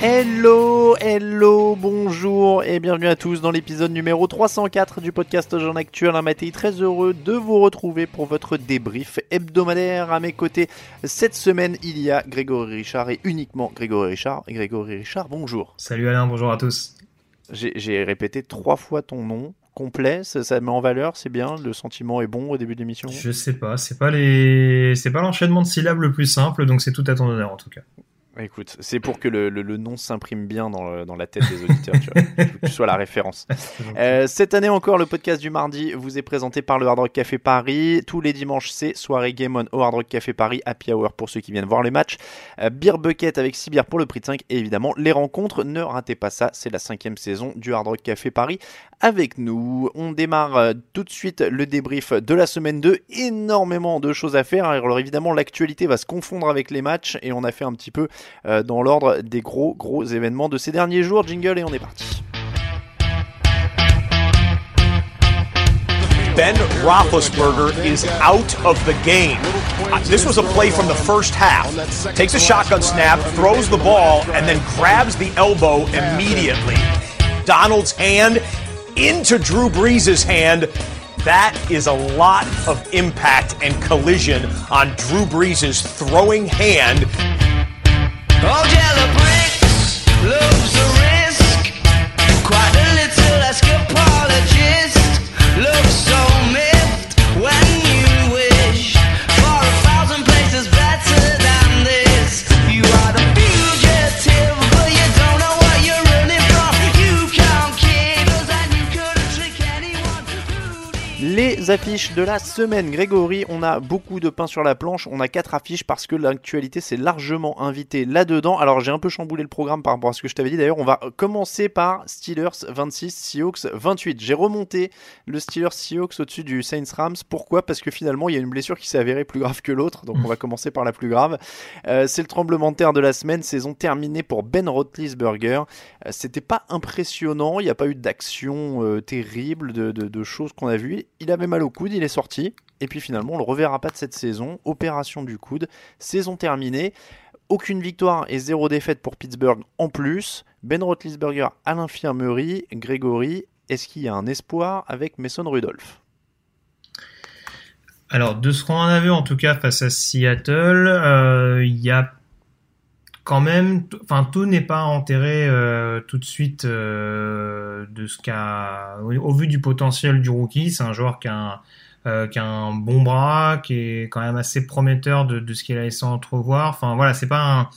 Hello, hello, bonjour et bienvenue à tous dans l'épisode numéro 304 du podcast Jean Actuel. Un très heureux de vous retrouver pour votre débrief hebdomadaire. À mes côtés, cette semaine, il y a Grégory Richard et uniquement Grégory Richard. Grégory Richard, bonjour. Salut Alain, bonjour à tous. J'ai j'ai répété trois fois ton nom complet, ça, ça met en valeur, c'est bien, le sentiment est bon au début de l'émission. Je sais pas, c'est pas les, c'est pas l'enchaînement de syllabes le plus simple, donc c'est tout à ton honneur en tout cas. Écoute, c'est pour que le, le- le nom s'imprime bien dans, le- dans la tête des auditeurs, tu vois, que tu sois la référence. Euh, cette année encore, le podcast du mardi vous est présenté par le Hard Rock Café Paris. Tous les dimanches, c'est soirée Game On au Hard Rock Café Paris, Happy Hour pour ceux qui viennent voir les matchs. Euh, Beer Bucket avec 6 bières pour le prix de 5 et évidemment les rencontres. Ne ratez pas ça, c'est la cinquième saison du Hard Rock Café Paris avec nous. On démarre euh, tout de suite le débrief de la semaine 2. Énormément de choses à faire. Alors évidemment, l'actualité va se confondre avec les matchs et on a fait un petit peu euh, dans l'ordre des gros gros événements de ces derniers jours. Jingle et on est parti. Ben Roethlisberger is out of the game. Uh, This was a play from the first half. Takes a shotgun snap, throws the ball, and then grabs the elbow immediately. Donald's hand into Drew Brees' hand. That is a lot of impact and collision on Drew Brees' throwing hand. All yellow bricks, loops. Les affiches de la semaine. Grégory, on a beaucoup de pain sur la planche. On a quatre affiches parce que l'actualité s'est largement invitée là-dedans. Alors j'ai un peu chamboulé le programme par rapport à ce que je t'avais dit. D'ailleurs, on va commencer par Steelers 26, Seahawks 28. J'ai remonté le Steelers Seahawks au-dessus du Saints Rams. Pourquoi? Parce que finalement, il y a une blessure qui s'est avérée plus grave que l'autre. Donc on va commencer par la plus grave. Euh, C'est le tremblement de terre de la semaine. Saison terminée pour Ben Roethlisberger. Euh, C'était pas impressionnant. Il n'y a pas eu d'action euh, terrible, de, de- de choses qu'on a vues. Il avait mal au coude, il est sorti. Et puis finalement, on le reverra pas de cette saison. Opération du coude. Saison terminée. Aucune victoire et zéro défaite pour Pittsburgh en plus. Ben Roethlisberger à l'infirmerie. Grégory, est-ce qu'il y a un espoir avec Mason Rudolph? Alors, de ce qu'on en a vu en tout cas face à Seattle, euh, il y a quand même, enfin tout n'est pas enterré euh, tout de suite euh, de ce qu'a, au, vu du potentiel du rookie, c'est un joueur qui a un, euh, bon bras, qui est quand même assez prometteur de, ce qu'il a laissé entrevoir. Enfin voilà, c'est pas un,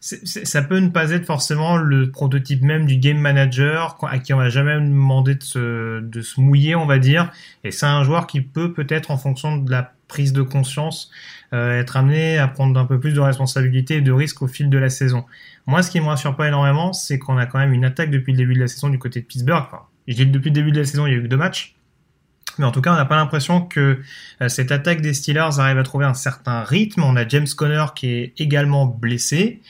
ça peut ne pas être forcément le prototype même du game manager à qui on va jamais demandé de se, de se mouiller, on va dire. Et c'est un joueur qui peut peut-être, en fonction de la prise de conscience, euh, être amené à prendre un peu plus de responsabilités et de risques au fil de la saison. Moi, ce qui me rassure pas énormément, c'est qu'on a quand même une attaque depuis le début de la saison du côté de Pittsburgh. Enfin, je dis depuis le début de la saison, il y a eu que deux matchs. Mais en tout cas, on n'a pas l'impression que euh, cette attaque des Steelers arrive à trouver un certain rythme. On a James Conner qui est également blessé.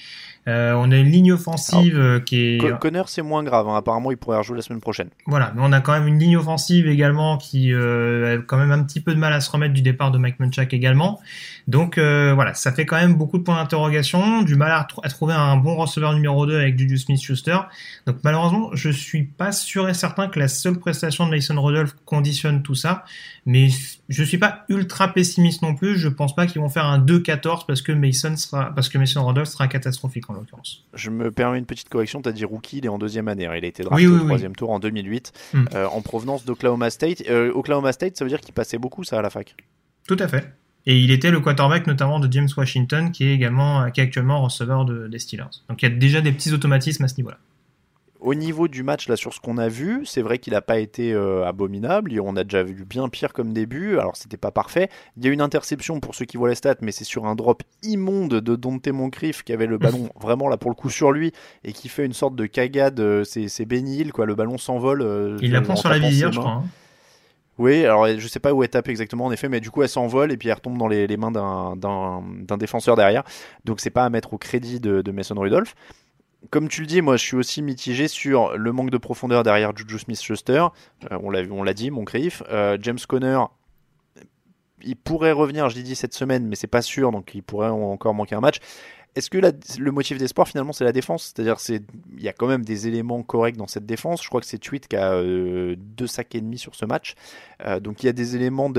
Euh, on a une ligne offensive euh, qui est. Co- Connor, c'est moins grave. hein. Apparemment, il pourrait rejouer la semaine prochaine. Voilà, mais on a quand même une ligne offensive également qui euh, a quand même un petit peu de mal à se remettre du départ de Mike Munchak également. Donc euh, voilà, ça fait quand même beaucoup de points d'interrogation, du mal à, trou- à trouver un bon receveur numéro 2 avec Juju Smith-Schuster. Donc malheureusement, je suis pas sûr et certain que la seule prestation de Mason Rudolph conditionne tout ça, mais je suis pas ultra pessimiste non plus. Je pense pas qu'ils vont faire un 2-14 parce que Mason sera parce que Mason Rudolph sera catastrophique en l'occurrence. Je me permets une petite correction. Tu as dit rookie, il est en deuxième année. hein. Il a été drafté Oui, oui, au oui. troisième tour en 2008 Hmm. euh, en provenance d'Oklahoma State. Euh, Oklahoma State, ça veut dire qu'il passait beaucoup ça à la fac. Tout à fait. Et il était le quarterback notamment de James Washington, qui est également, qui est actuellement receveur de, des Steelers. Donc il y a déjà des petits automatismes à ce niveau-là. Au niveau du match, là, sur ce qu'on a vu, c'est vrai qu'il n'a pas été euh, abominable. Et On a déjà vu bien pire comme début. Alors, c'était pas parfait. Il y a une interception pour ceux qui voient les stats, mais c'est sur un drop immonde de Dante Moncrief qui avait le ballon vraiment là pour le coup sur lui et qui fait une sorte de cagade. euh, C'est Hill, quoi. Le ballon s'envole. euh, Il la en prend sur la visière, je crois. hein. Oui, alors je sais pas où elle tape exactement en effet, mais du coup elle s'envole et puis elle retombe dans les, les mains d'un défenseur derrière. Donc c'est pas à mettre au crédit de, de Mason Rudolph. Comme tu le dis, moi je suis aussi mitigé sur le manque de profondeur derrière Juju Smith-Schuster. Euh, on l'a dit, mon griffe. Euh, James Conner, il pourrait revenir, je l'ai dit cette semaine, mais c'est pas sûr, donc il pourrait encore manquer un match. Est-ce que le motif d'espoir finalement c'est la défense? C'est-à-dire c'est il y a quand même des éléments corrects dans cette défense. Je crois que c'est Tweet qui a euh, deux sacs et demi sur ce match. Euh, donc il y a des éléments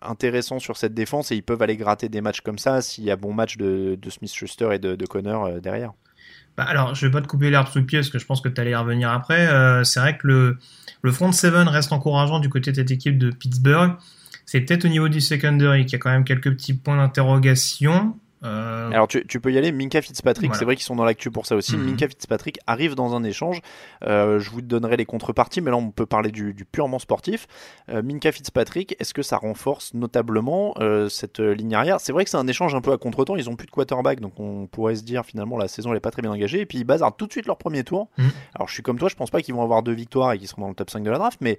intéressants sur cette défense et ils peuvent aller gratter des matchs comme ça s'il y a bon match de, Smith-Schuster et de, de Connor derrière. Bah, alors, je vais pas te couper l'herbe sous le pied parce que je pense que tu allais y revenir après. Euh, c'est vrai que le, le front seven reste encourageant du côté de cette équipe de Pittsburgh. C'est peut-être au niveau du secondary qu'il y a quand même quelques petits points d'interrogation. Euh, Alors tu, tu peux y aller, Minka Fitzpatrick, Voilà. c'est vrai qu'ils sont dans l'actu pour ça aussi. Mhm. Minka Fitzpatrick arrive dans un échange. Euh, je vous donnerai les contreparties, mais là on peut parler du, du purement sportif. Euh, Minka Fitzpatrick, est-ce que ça renforce notablement cette ligne arrière? C'est vrai que c'est un échange un peu à contre-temps. Ils ont plus de quarterback, donc on pourrait se dire finalement la saison elle est pas très bien engagée. Et puis ils bazardent tout de suite leur premier tour. Mhm. Alors je suis comme toi, je pense pas qu'ils vont avoir deux victoires et qu'ils seront dans le top 5 de la draft, mais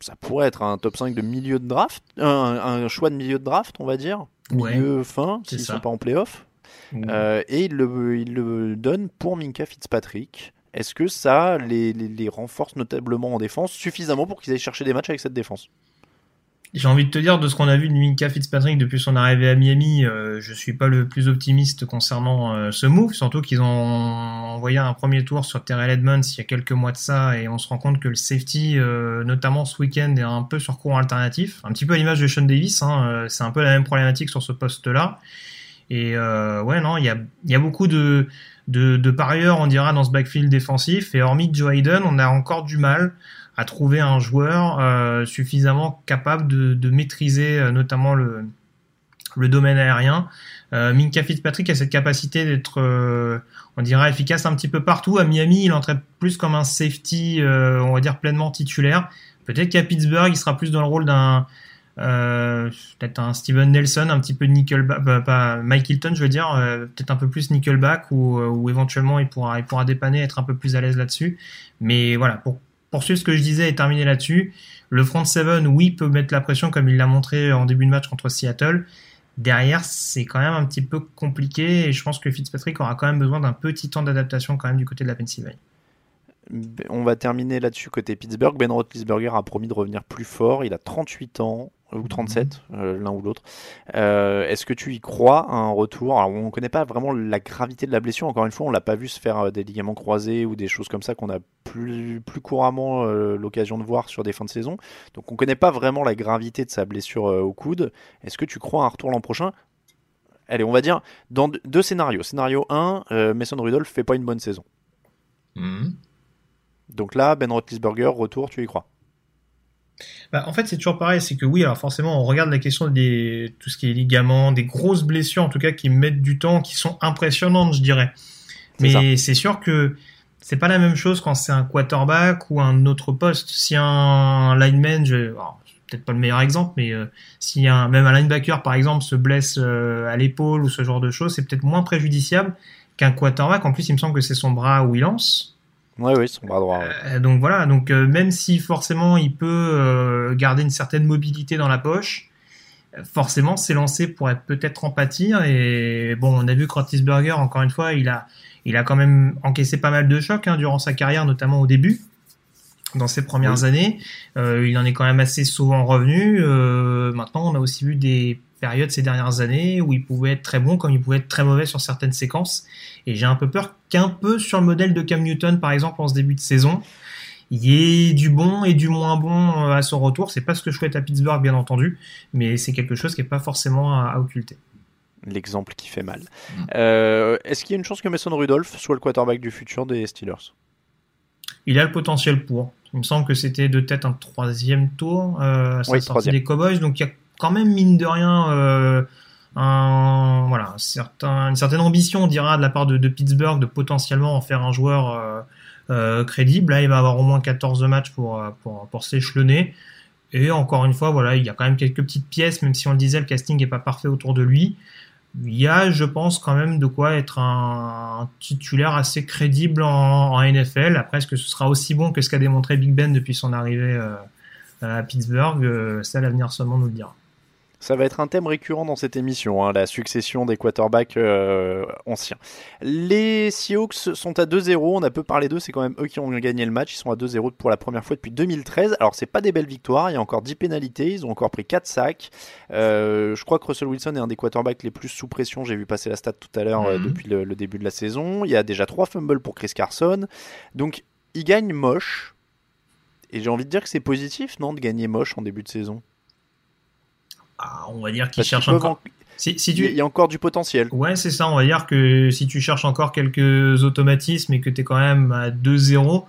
ça pourrait être un top 5 de milieu de draft, un, un choix de milieu de draft, on va dire. Ouais. Milieu fin, s'ils ça. sont pas en playoff. Euh, et il le, il le donne pour Minka Fitzpatrick. Est-ce que ça les, les- les renforce notablement en défense suffisamment pour qu'ils aillent chercher des matchs avec cette défense? J'ai envie de te dire, de ce qu'on a vu de Minka Fitzpatrick depuis son arrivée à Miami, euh, je suis pas le plus optimiste concernant euh, ce move, surtout qu'ils ont envoyé un premier tour sur Terrell Edmonds il y a quelques mois de ça, et on se rend compte que le safety, euh, notamment ce week-end, est un peu sur courant alternatif, un petit peu à l'image de Sean Davis, hein, euh, c'est un peu la même problématique sur ce poste-là. Et ouais, non, il y a, beaucoup de, de parieurs, on dira, dans ce backfield défensif, et hormis Joe Hayden, on a encore du mal à trouver un joueur euh, suffisamment capable de, maîtriser euh, notamment le, le domaine aérien. Euh, Minka Fitzpatrick a cette capacité d'être, euh, on dira, efficace un petit peu partout. À Miami, il entrait plus comme un safety, on va dire, pleinement titulaire. Peut-être qu'à Pittsburgh, il sera plus dans le rôle d'un peut-être un Steven Nelson, un petit peu nickelback, pas Mike Hilton, je veux dire, peut-être un peu plus nickelback ou éventuellement il pourra, il pourra dépanner, être un peu plus à l'aise là-dessus. Mais voilà, pour poursuivre ce que je disais et terminer là-dessus, le front seven, oui, peut mettre la pression comme il l'a montré en début de match contre Seattle. Derrière, c'est quand même un petit peu compliqué et je pense que Fitzpatrick aura quand même besoin d'un petit temps d'adaptation quand même du côté de la Pennsylvanie. On va terminer là-dessus côté Pittsburgh. Ben Roethlisberger a promis de revenir plus fort. Il a 38 ans ou 37, euh, l'un ou l'autre. Euh, Est-ce que tu y crois à un retour? Alors, on ne connaît pas vraiment la gravité de la blessure. Encore une fois, on l'a pas vu se faire euh, des ligaments croisés ou des choses comme ça qu'on a plus, plus couramment l'occasion de voir sur des fins de saison. Donc, on ne connaît pas vraiment la gravité de sa blessure au coude. Est-ce que tu crois à un retour l'an prochain? Allez, on va dire dans deux- scénarios. Scénario 1, euh, Mason Rudolph fait pas une bonne saison. Donc là, Ben Roethlisberger, retour, tu y crois? Bah, en fait, c'est toujours pareil, c'est que oui, alors forcément, on regarde la question des tout ce qui est ligaments, des grosses blessures en tout cas qui mettent du temps, qui sont impressionnantes, je dirais. Mais c'est sûr que c'est pas la même chose quand c'est un quarterback ou un autre poste. Si un lineman, je, peut-être pas le meilleur exemple, mais euh, si un, même un linebacker par exemple se blesse euh, à l'épaule ou ce genre de choses, c'est peut-être moins préjudiciable qu'un quarterback. En plus, il me semble que c'est son bras où il lance. Oui, oui, son bras droit. ouais. Euh, donc voilà, donc euh, même si forcément il peut euh, garder une certaine mobilité dans la poche, euh, forcément c'est lancé pour être peut-être en pâtir. Et bon, on a vu que Roethlisberger, encore une fois, il a, il a quand même encaissé pas mal de chocs hein, durant sa carrière, notamment au début. Dans ses premières années, il en est quand même assez souvent revenu. Maintenant, on a aussi vu des périodes ces dernières années où il pouvait être très bon comme il pouvait être très mauvais sur certaines séquences. Et j'ai un peu peur qu'un peu sur le modèle de Cam Newton, par exemple, en ce début de saison, il y ait du bon et du moins bon euh, à son retour. C'est pas ce que je souhaite à Pittsburgh, bien entendu, mais c'est quelque chose qui est pas forcément à, à occulter. L'exemple qui fait mal. Euh, Est-ce qu'il y a une chance que Mason Rudolph soit le quarterback du futur des Steelers? Il a le potentiel pour. Il me semble que c'était de tête un troisième tour euh, à sa Oui, sortie troisième. des Cowboys, donc il y a quand même mine de rien euh, voilà, une certaine ambition, on dira, de la part de, Pittsburgh de potentiellement en faire un joueur euh, euh, crédible. Là, il va avoir au moins 14 matchs pour, pour, s'échelonner. Et encore une fois, voilà, il y a quand même quelques petites pièces, même si on le disait, le casting n'est pas parfait autour de lui. Il y a, je pense, quand même de quoi être un, titulaire assez crédible en, NFL. Après, est-ce que ce sera aussi bon que ce qu'a démontré Big Ben depuis son arrivée à Pittsburgh? Ça, l'avenir seulement nous le dira. Ça va être un thème récurrent dans cette émission, hein, la succession des quarterbacks euh, anciens. Les Seahawks sont à 2-0, on a peu parlé d'eux, c'est quand même eux qui ont gagné le match, ils sont à 2-0 pour la première fois depuis 2013. Alors c'est pas des belles victoires, il y a encore 10 pénalités, ils ont encore pris 4 sacs. Euh, je crois que Russell Wilson est un des quarterbacks les plus sous pression, j'ai vu passer la stat tout à l'heure euh, Mhm. depuis le, le début de la saison. Il y a déjà 3 fumbles pour Chris Carson, donc ils gagnent moche. Et j'ai envie de dire que c'est positif, non, de gagner moche en début de saison? Ah, on va dire qu'ils cherche peuvent encore. en- Si, tu... y a- il y a encore du potentiel. Ouais, c'est ça. On va dire que si tu cherches encore quelques automatismes et que tu es quand même à 2-0,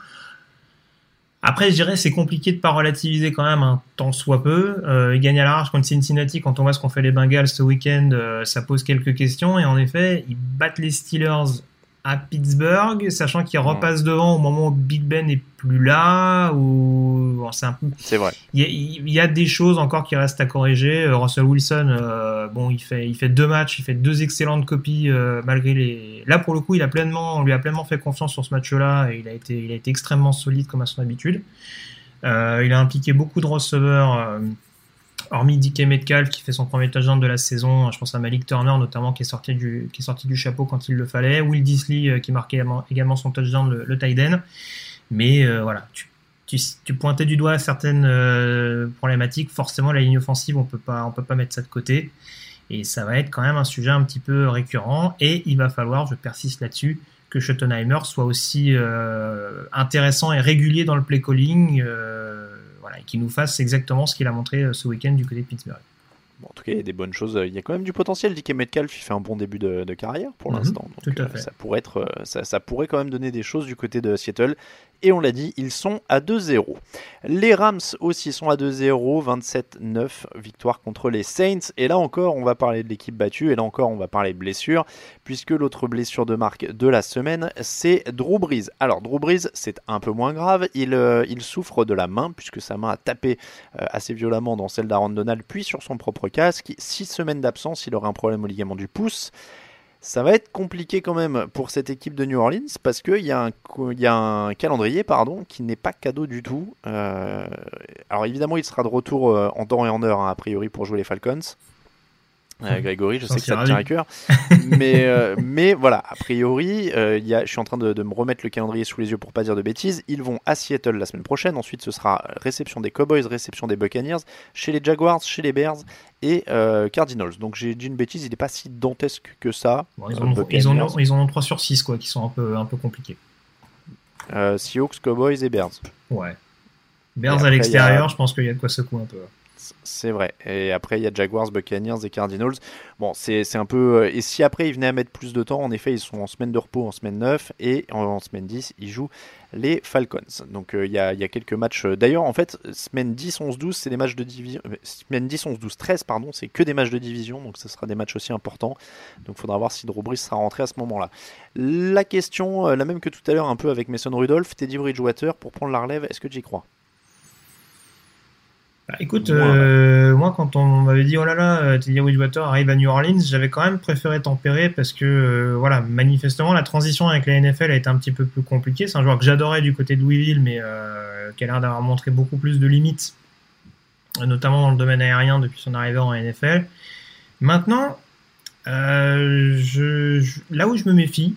après, je dirais c'est compliqué de pas relativiser quand même un tant soit peu. Euh, ils gagnent à la rage contre Cincinnati. Quand on voit ce qu'ont fait les Bengals ce week-end, euh, ça pose quelques questions. Et en effet, ils battent les Steelers à Pittsburgh, sachant qu'ils repassent devant au moment où Big Ben est plus là. Ou bon, c'est un peu C'est vrai. il y, a, il y a des choses encore qui restent à corriger. Euh, Russell Wilson, euh, bon, il fait, il fait deux matchs, il fait deux excellentes copies euh, malgré les. Là, pour le coup, il a pleinement, on lui a pleinement fait confiance sur ce match-là et il a été, il a été extrêmement solide comme à son habitude. Euh, il a impliqué beaucoup de receveurs, hormis DK Metcalf qui fait son premier touchdown de la saison. Je pense à Malik Turner notamment qui est sorti du, chapeau quand il le fallait. Will Disley euh, qui marquait également, son touchdown le, le tight. Mais euh, voilà, tu pointais du doigt certaines euh, problématiques. Forcément, la ligne offensive, on on peut pas mettre ça de côté. Et ça va être quand même un sujet un petit peu récurrent. Et il va falloir, je persiste là-dessus, que Schottenheimer soit aussi intéressant et régulier dans le play calling. Voilà, et qu'il nous fasse exactement ce qu'il a montré euh, ce week-end du côté de Pittsburgh. Bon, en tout cas, il y a des bonnes choses. Il y a quand même du potentiel. DK Metcalf, il fait un bon début de, de carrière pour Mhm, l'instant. Donc, tout à euh, fait. ça pourrait être, euh, ça, ça pourrait quand même donner des choses du côté de Seattle. Et on l'a dit, ils sont à 2-0. Les Rams aussi sont à 2-0, 27-9, victoire contre les Saints. Et là encore, on va parler de l'équipe battue. Et là encore, on va parler blessure, puisque l'autre blessure de marque de la semaine, c'est Drew Brees. Alors, Drew Brees, c'est un peu moins grave. Il, euh, souffre de la main, puisque sa main a tapé euh, assez violemment dans celle d'Aaron Donald, puis sur son propre casque. Six semaines d'absence, il aurait un problème au ligament du pouce. Ça va être compliqué quand même pour cette équipe de New Orleans parce qu'il y, a un y a un calendrier qui n'est pas cadeau du tout. Euh, alors évidemment, il sera de retour euh, en temps et en heure, hein, a priori, pour jouer les Falcons. Euh, Grégory, je sais que ça te tient à cœur. mais, euh, mais voilà, a priori, euh, il y a, je suis en train de, de me remettre le calendrier sous les yeux pour pas dire de bêtises. Ils vont à Seattle la semaine prochaine. Ensuite, ce sera réception des Cowboys, réception des Buccaneers, chez les Jaguars, chez les Bears et euh, Cardinals. Donc j'ai dit une bêtise, il n'est pas si dantesque que ça. Bon, ils, en ont, ils, en ont, ils en ont 3 sur 6 quoi, qui sont un peu, un peu compliqués. euh, Seahawks, Cowboys et Bears. Ouais. Et Bears après, à l'extérieur, a- je pense qu'il y a de quoi secouer un peu. C'est vrai. Et après, il y a Jaguars, Buccaneers et Cardinals. Bon, c'est un peu. euh, Et si après, ils venaient à mettre plus de temps, en effet, ils sont en semaine de repos en semaine 9 et en, semaine 10, ils jouent les Falcons. Donc, euh, il y, a, quelques matchs. euh, D'ailleurs, en fait, semaine 10, 11, 12, c'est des matchs de division. Semaine 10, 11, 12, 13, pardon, c'est que des matchs de division. Donc, ce sera des matchs aussi importants. Donc, il faudra voir si Drew Brees sera rentré à ce moment-là. La question, la même que tout à l'heure, un peu avec Mason Rudolph, Teddy Bridgewater, pour prendre la relève, est-ce que tu y crois? Bah, écoute, Moi, euh, moi quand on m'avait dit oh là là, euh, Teddy Bridgewater arrive à New Orleans, j'avais quand même préféré tempérer parce que euh, voilà, manifestement la transition avec la NFL a été un petit peu plus compliquée. C'est un joueur que j'adorais du côté de Louisville, mais euh, qui a l'air d'avoir montré beaucoup plus de limites, notamment dans le domaine aérien depuis son arrivée en NFL. Maintenant, je, je- là où je me méfie,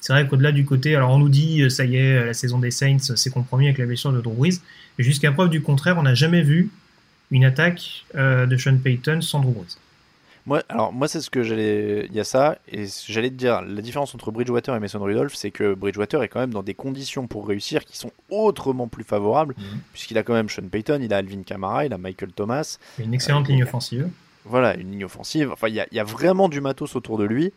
c'est vrai qu'au-delà du côté, alors on nous dit ça y est, la saison des Saints c'est compromis avec la blessure de Drew Brees, jusqu'à preuve du contraire, on n'a jamais vu une attaque euh, de Sean Payton sans Drew Brees. Moi, alors moi c'est ce que j'allais, il y a ça et j'allais te dire la différence entre Bridgewater et Mason Rudolph, c'est que Bridgewater est quand même dans des conditions pour réussir qui sont autrement plus favorables, Mhm. puisqu'il a quand même Sean Payton, il a Alvin Kamara, il a Michael Thomas, une excellente Euh, ligne offensive. voilà une ligne offensive. Enfin, il y a, il y a vraiment du matos autour de lui,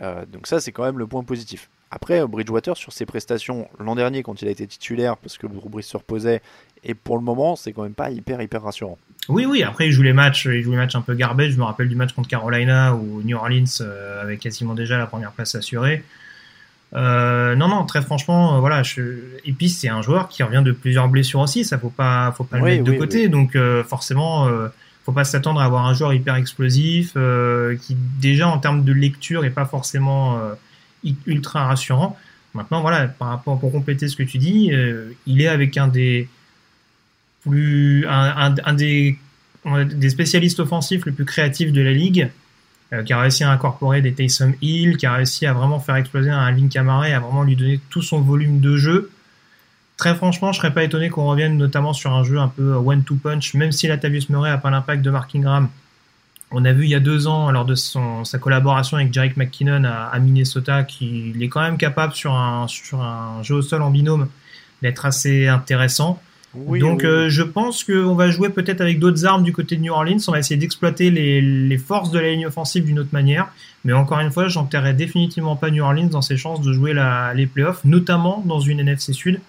Euh, donc ça c'est quand même le point positif. Après, Bridgewater sur ses prestations l'an dernier quand il a été titulaire parce que Drew Brees se reposait, et pour le moment c'est quand même pas hyper hyper rassurant. Oui, oui, après il joue les matchs, il joue les matchs un peu garbage. Je me rappelle du match contre Carolina où New Orleans euh, avait quasiment déjà la première place assurée. Euh, non, non, très franchement, euh, voilà. Je... Et puis c'est un joueur qui revient de plusieurs blessures aussi. Ça faut pas, faut pas le Oui, mettre de oui, côté. oui. Donc euh, forcément, euh, faut pas s'attendre à avoir un joueur hyper explosif qui déjà en termes de lecture est pas forcément ultra rassurant. Maintenant, voilà, par rapport pour compléter ce que tu dis, il est avec un des plus un, des, spécialistes offensifs les plus créatifs de la ligue, euh, qui a réussi à incorporer des Taysom Hill, qui a réussi à vraiment faire exploser un Alvin Kamara et à vraiment lui donner tout son volume de jeu. Très franchement, je serais pas étonné qu'on revienne notamment sur un jeu un peu one-two punch, même si Latavius Murray a pas l'impact de Mark Ingram. On a vu il y a deux ans, lors de son, sa collaboration avec Jarek McKinnon à, à Minnesota, qu'il est quand même capable sur un, sur un jeu au sol en binôme d'être assez intéressant. Oui, Donc oui, euh, je pense qu'on va jouer peut-être avec d'autres armes du côté de New Orleans. On va essayer d'exploiter les, les forces de la ligne offensive d'une autre manière. Mais encore une fois, j'enterrerai définitivement pas New Orleans dans ses chances de jouer la, les playoffs, notamment dans une NFC Sud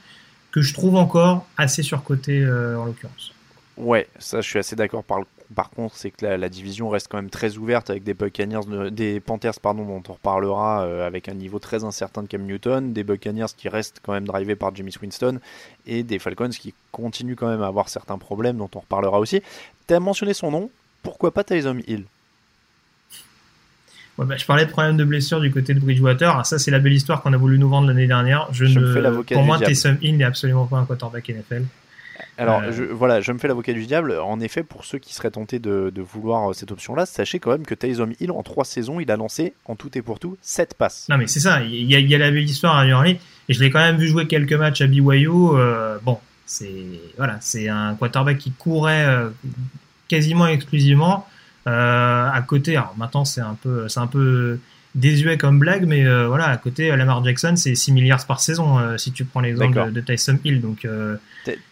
que je trouve encore assez surcotée euh, en l'occurrence. Ouais, ça je suis assez d'accord. Par, par contre, c'est que la, la division reste quand même très ouverte avec des Buccaneers, de- des Panthers pardon, dont on reparlera euh, avec un niveau très incertain de Cam Newton, des Buccaneers qui restent quand même drivés par Jimmy Winston et des Falcons qui continuent quand même à avoir certains problèmes dont on reparlera aussi. Tu as mentionné son nom, pourquoi pas Tyson Hill? Ouais, bah, je parlais de problème de blessure du côté de Bridgewater. Alors ça, c'est la belle histoire qu'on a voulu nous vendre l'année dernière. Je, Je ne, me fais l'avocat pour moi. Taysom Hill n'est absolument pas un quarterback NFL. Alors je, voilà, je me fais l'avocat du diable. En effet, pour ceux qui seraient tentés de, de vouloir euh, cette option-là, sachez quand même que Tyson Hill en trois saisons, il a lancé en tout et pour tout 7 passes. Non, mais c'est ça. Il y, a, il y a la belle histoire à New Orleans. Et je l'ai quand même vu jouer quelques matchs à BYU. Euh, bon, c'est voilà, c'est un quarterback qui courait euh, quasiment exclusivement. Euh, à côté, alors maintenant c'est un peu, c'est un peu désuet comme blague, mais euh, voilà, à côté, Lamar Jackson, c'est 6 milliards par saison euh, si tu prends l'exemple de, de Tyson Hill. Donc euh,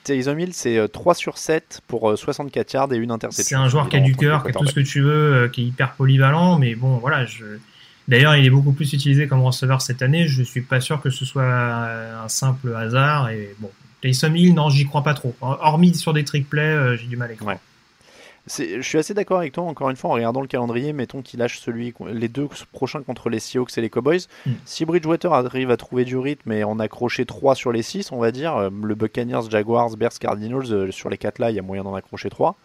Tyson Hill, c'est euh, 3 sur 7 pour euh, 64 yards et une interception. c'est un joueur qui a du cœur, qui a tout ce que tu veux, euh, qui est hyper polyvalent, mais bon, voilà, je. D'ailleurs, il est beaucoup plus utilisé comme receveur cette année. Je suis pas sûr que ce soit euh, un simple hasard. Et bon, Taysom Hill, non, j'y crois pas trop. Hormis sur des trick plays, euh, j'ai du mal à y croire. Ouais. Je suis assez d'accord avec toi, encore une fois, en regardant le calendrier, mettons qu'il lâche celui, les deux prochains contre les Seahawks et les Cowboys. Mm. Si Bridgewater arrive à trouver du rythme et en accrocher 3 sur les 6, on va dire, euh, le Buccaneers, Jaguars, Bears, Cardinals, euh, sur les 4 là, il y a moyen d'en accrocher 3.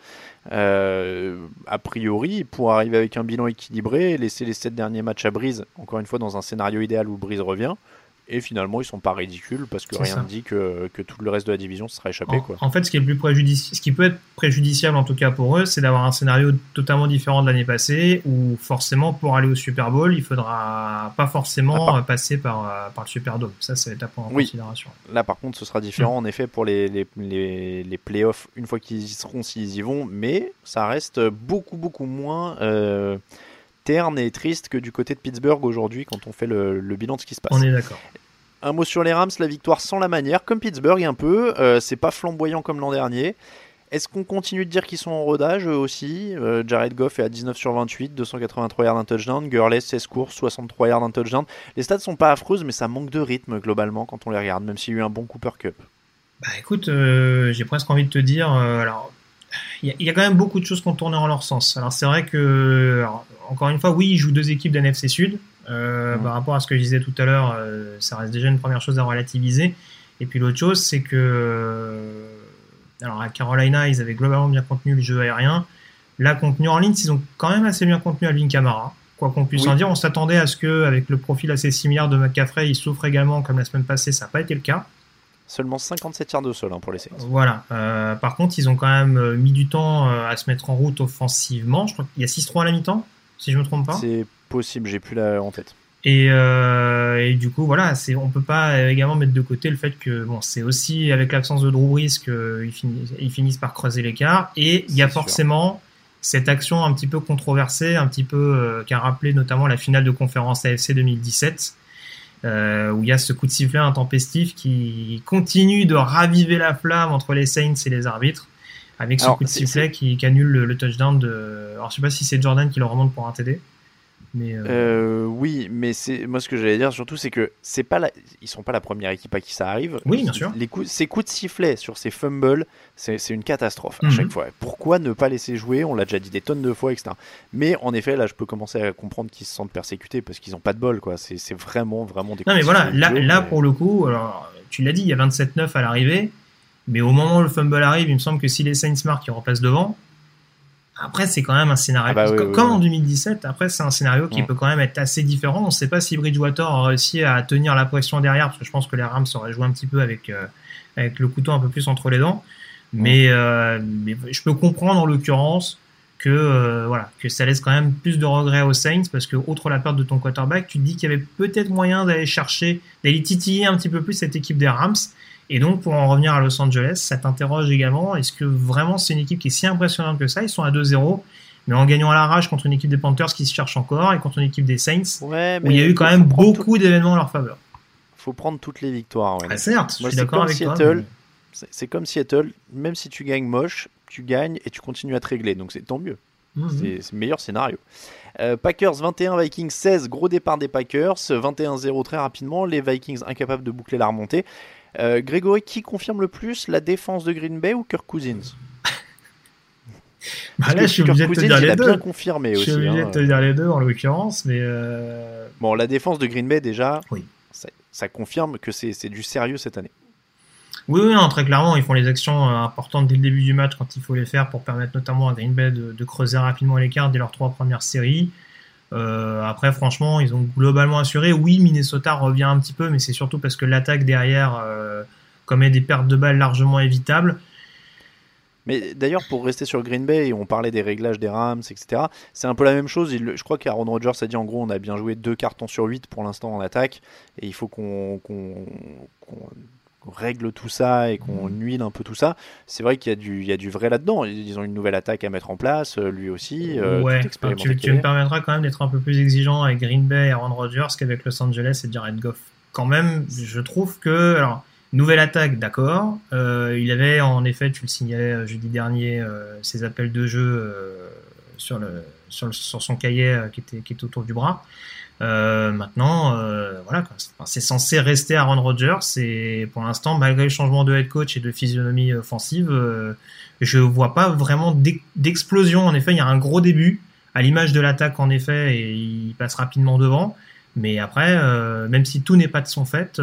Euh, a priori, pour arriver avec un bilan équilibré, laisser les 7 derniers matchs à Brise, encore une fois dans un scénario idéal où Brise revient, et finalement ils sont pas ridicules parce que C'est rien ne dit que, que tout le reste de la division se sera échappé. En, Quoi. en fait, ce qui est le plus préjudici- ce qui peut être préjudiciable en tout cas pour eux, c'est d'avoir un scénario totalement différent de l'année passée, où forcément pour aller au Super Bowl, il faudra pas forcément Ah, par- passer par, euh, par le Superdome. Ça, ça va être à prendre en Oui. considération. Là, par contre, ce sera différent en effet pour les, les, les, les playoffs une fois qu'ils y seront, s'ils y vont, mais ça reste beaucoup, beaucoup moins euh, terne et triste que du côté de Pittsburgh aujourd'hui quand on fait le, le bilan de ce qui se passe. On est d'accord. Un mot sur les Rams, la victoire sans la manière, comme Pittsburgh un peu, euh, c'est pas flamboyant comme l'an dernier. Est-ce qu'on continue de dire qu'ils sont en rodage eux aussi Euh, Jared Goff est à 19 sur 28, 283 yards d'un touchdown. Gurley 16 courses, 63 yards d'un touchdown. Les stats sont pas affreuses, mais ça manque de rythme globalement quand on les regarde, même s'il y a eu un bon Cooper Cup. Bah écoute, euh, j'ai presque envie de te dire, alors il y, a- il y a quand même beaucoup de choses qui ont tourné en leur sens. Alors c'est vrai que, alors, encore une fois, oui, ils jouent deux équipes d'NFC Sud. Euh. Par rapport à ce que je disais tout à l'heure, euh, ça reste déjà une première chose à relativiser. Et puis l'autre chose, c'est que, euh, alors à Carolina, ils avaient globalement bien contenu le jeu aérien. Là, contre New Orleans, ils ont quand même assez bien contenu Alvin Kamara. Quoi qu'on puisse Oui. en dire, on s'attendait à ce que, avec le profil assez similaire de McCaffrey, il souffre également comme la semaine passée. Ça n'a pas été le cas. Seulement 57 yards de sol hein, pour les Saints. Voilà. Euh, par contre, ils ont quand même mis du temps à se mettre en route offensivement. Je crois qu'il y a 6-3 à la mi-temps, si je me trompe pas. C'est possible, j'ai plus la en tête. Et, euh, et du coup, voilà, c'est, on peut pas euh, également mettre de côté le fait que bon, c'est aussi avec l'absence de Drew Brees qu'ils finissent, ils finissent par creuser l'écart. Et il y a sûr. forcément cette action un petit peu controversée, un petit peu euh, qui a rappelé notamment la finale de conférence AFC 2017, euh, où il y a ce coup de sifflet intempestif qui continue de raviver la flamme entre les Saints et les arbitres, avec ce Alors, coup de sifflet qui, qui annule le, le touchdown de. Alors je sais pas si c'est Jordan qui le remonte pour un TD. Mais euh, Euh, oui, mais c'est moi ce que j'allais dire surtout, c'est que c'est pas la... ils sont pas la première équipe à qui ça arrive. Oui, bien sûr. Les coups, ces coups de sifflet sur ces fumbles, c'est une catastrophe à Mhm. chaque fois. Pourquoi ne pas laisser jouer? On l'a déjà dit des tonnes de fois, etc. Mais en effet, là, je peux commencer à comprendre qu'ils se sentent persécutés parce qu'ils ont pas de bol, quoi. C'est vraiment, vraiment des. Non mais voilà, là, là mais- pour le coup, alors tu l'as dit, il y a 27-9 à l'arrivée, mais au moment où le fumble arrive, il me semble que si les Saints marquent, ils repassent devant. Après, c'est quand même un scénario. Ah bah oui, comme oui, comme oui. en 2017, après, c'est un scénario qui peut quand même être assez différent. On ne sait pas si Bridgewater a réussi à tenir la pression derrière, parce que je pense que les Rams auraient joué un petit peu avec, euh, avec le couteau un peu plus entre les dents. Mais, euh, mais je peux comprendre en l'occurrence que euh, voilà que ça laisse quand même plus de regrets aux Saints parce que outre la perte de ton quarterback, tu te dis qu'il y avait peut-être moyen d'aller chercher, d'aller titiller un petit peu plus cette équipe des Rams. Et donc pour en revenir à Los Angeles, ça t'interroge également est-ce que vraiment c'est une équipe qui est si impressionnante que ça? Ils sont à 2-0, mais en gagnant à l'arrache contre une équipe des Panthers qui se cherche encore et contre une équipe des Saints Ouais, où il y a eu quand même beaucoup d'événements en leur faveur. tout- Faut prendre toutes les victoires. ouais. Ah, certes, Moi, je suis d'accord avec toi. Seattle. mais- C'est comme Seattle, même si tu gagnes moche, tu gagnes et tu continues à te régler, donc c'est tant mieux. Mhm. C'est c'est le meilleur scénario. Euh, Packers 21, Vikings 16, gros départ des Packers, 21-0 très rapidement, les Vikings incapables de boucler la remontée. Euh, Grégory, qui confirme le plus la défense de Green Bay ou Kirk Cousins? Bah là, je suis obligé de te dire les deux. bien confirmé Je suis aussi. obligé hein. de te dire les deux en l'occurrence, mais euh, Bon, la défense de Green Bay déjà, Oui. ça, ça confirme que c'est du sérieux cette année. Oui, oui, non, très clairement, ils font les actions euh, importantes dès le début du match quand il faut les faire pour permettre notamment à Green Bay de, de creuser rapidement l'écart dès leurs trois premières séries. Euh, après, franchement, ils ont globalement assuré. Oui, Minnesota revient un petit peu, mais c'est surtout parce que l'attaque derrière euh, commet des pertes de balles largement évitables. Mais d'ailleurs, pour rester sur Green Bay, on parlait des réglages des Rams, etc. C'est un peu la même chose. Je crois qu'Aaron Rodgers a dit en gros, on a bien joué deux cartons sur 8 pour l'instant en attaque, et il faut qu'on règle tout ça et qu'on huile un peu tout ça. C'est vrai qu'il y, a du- il y a du vrai là-dedans. Ils ont une nouvelle attaque à mettre en place, euh, lui aussi. euh, ouais, tout tu, tu me permettras quand même d'être un peu plus exigeant avec Green Bay et Aaron Rodgers qu'avec Los Angeles et Jared Goff. Quand même, je trouve que alors nouvelle attaque, d'accord. Euh, il avait en effet, tu le signalais euh, jeudi dernier, euh, ses appels de jeu sur le sur, le- sur son cahier qui était qui était autour du bras. Euh, maintenant, euh, voilà. C'est- c'est censé rester Aaron Rodgers. Et pour l'instant, malgré le changement de head coach et de physionomie offensive, euh, je vois pas vraiment d'ex- d'explosion. En effet, il y a un gros début à l'image de l'attaque en effet, et il passe rapidement devant. Mais après, euh, même si tout n'est pas de son fait,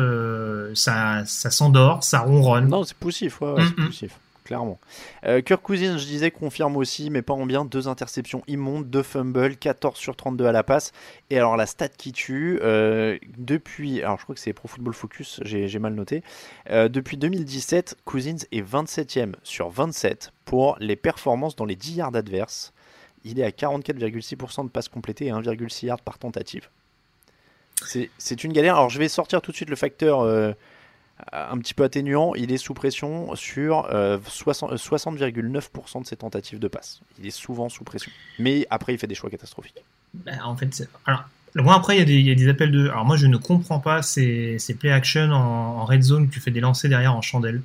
ça, ça s'endort, ça ronronne. Non, c'est poussif, ouais, ouais, c'est Mm, mm. poussif, clairement. Euh, Kirk Cousins, je disais, confirme aussi, mais pas en bien, deux interceptions immondes, deux fumbles, 14 sur 32 à la passe. Et alors la stat qui tue, euh, depuis, alors je crois que c'est Pro Football Focus, j'ai mal noté, euh, depuis 2017, Cousins est 27e sur 27 pour les performances dans les 10 yards adverses. Il est à 44,6% de passes complétées et 1,6 yards par tentative. C'est- une galère. Alors je vais sortir tout de suite le facteur un petit peu atténuant. Il est sous pression sur euh, 60 euh, 60,9% de ses tentatives de passe. Il est souvent sous pression. Mais après, il fait des choix catastrophiques. Ben, en fait, alors, moi après, il y, a des, appels de. Alors moi, je ne comprends pas ces, play action en, en red zone. où Tu fais des lancers derrière en chandelle.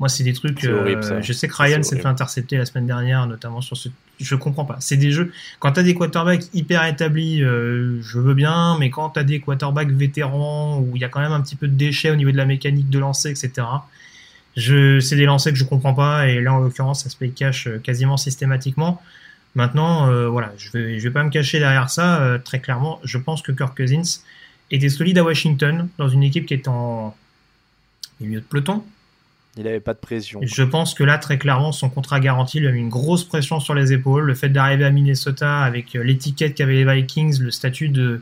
Moi, c'est des trucs. Horrible, ça. Je sais que Ryan s'est fait intercepter la semaine dernière, notamment sur ce. Je comprends pas. C'est des jeux. Quand t'as des quarterbacks hyper établis, euh, je veux bien, mais quand t'as des quarterbacks vétérans où il y a quand même un petit peu de déchets au niveau de la mécanique de lancer, etc. Je, c'est des lancers que je comprends pas, et là en l'occurrence, ça se paye cash euh, quasiment systématiquement. Maintenant, euh, voilà, je vais, je vais pas me cacher derrière ça. euh, très clairement, je pense que Kirk Cousins était solide à Washington, dans une équipe qui est en milieu de peloton. Il avait pas de pression. Je pense que là, très clairement, son contrat garanti lui a mis une grosse pression sur les épaules. Le fait d'arriver à Minnesota avec euh, l'étiquette qu'avaient les Vikings, le statut de,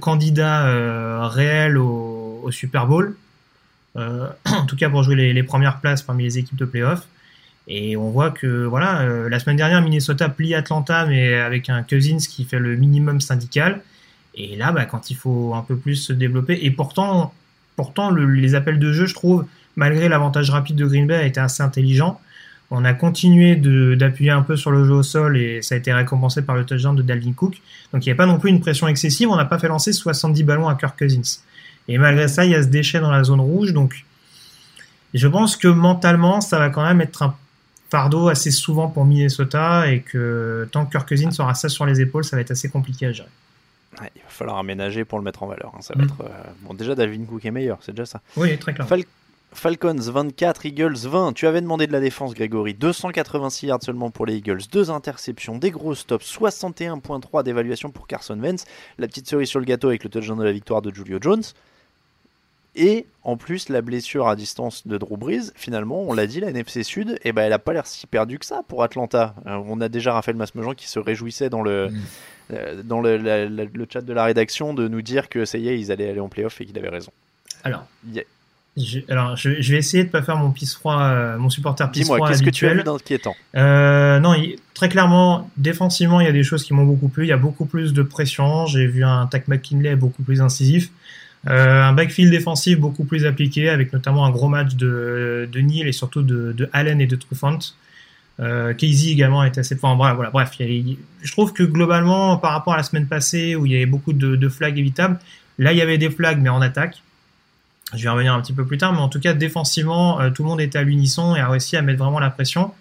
candidat euh, réel au, Super Bowl, euh, en tout cas pour jouer les, premières places parmi les équipes de playoff. Et on voit que voilà, la semaine dernière, Minnesota plie Atlanta, mais avec un Cousins qui fait le minimum syndical. Et là, bah, quand il faut un peu plus se développer, et pourtant, pourtant le- les appels de jeu, je trouve, malgré l'avantage rapide de Green Bay, a été assez intelligent. On a continué d'appuyer un peu sur le jeu au sol et ça a été récompensé par le touchdown de Dalvin Cook. Donc il n'y a pas non plus une pression excessive. On n'a pas fait lancer 70 ballons à Kirk Cousins. Et malgré ça, il y a ce déchet dans la zone rouge. Donc je pense que mentalement, ça va quand même être un fardeau assez souvent pour Minnesota et que tant que Kirk Cousins aura ça sur les épaules, ça va être assez compliqué à gérer. Ouais, il va falloir aménager pour le mettre en valeur. hein. Ça va Mm. être, euh, Bon, déjà, Dalvin Cook est meilleur, c'est déjà ça. Oui, très. Fal- Falcons 24, Eagles 20. Tu avais demandé de la défense, Grégory. 286 yards seulement pour les Eagles. Deux interceptions, des gros stops, 61.3 d'évaluation pour Carson Wentz. La petite cerise sur le gâteau avec le touchdown de la victoire de Julio Jones. Et en plus, la blessure à distance de Drew Brees, finalement, on l'a dit, la NFC Sud, eh ben, elle a pas l'air si perdue que ça pour Atlanta. Euh, on a déjà Raphaël Masmejean qui se réjouissait dans le, euh, dans le, la- la- le chat de la rédaction de nous dire que ça y est, ils allaient aller en playoff et qu'il avait raison. Alors, Il y a- je, alors je, je vais essayer de pas faire mon pisse froid, euh, mon supporter pisse Dis-moi, froid qu'est-ce que tu as vu d'inquiétant? Euh, non, il- très clairement, défensivement, il y a des choses qui m'ont beaucoup plu. Il y a beaucoup plus de pression. J'ai vu un Tack McKinley beaucoup plus incisif. Euh, un backfield défensif beaucoup plus appliqué, avec notamment un gros match de, de Neal et surtout de, de Allen et de Truffant. Euh, Casey également est assez fort. Voilà, voilà, bref, il y a- il- je trouve que globalement, par rapport à la semaine passée où il y avait beaucoup de, de flags évitables, là il y avait des flags mais en attaque. Je vais y revenir un petit peu plus tard, mais en tout cas défensivement, euh, tout le monde était à l'unisson et a réussi à mettre vraiment la pression.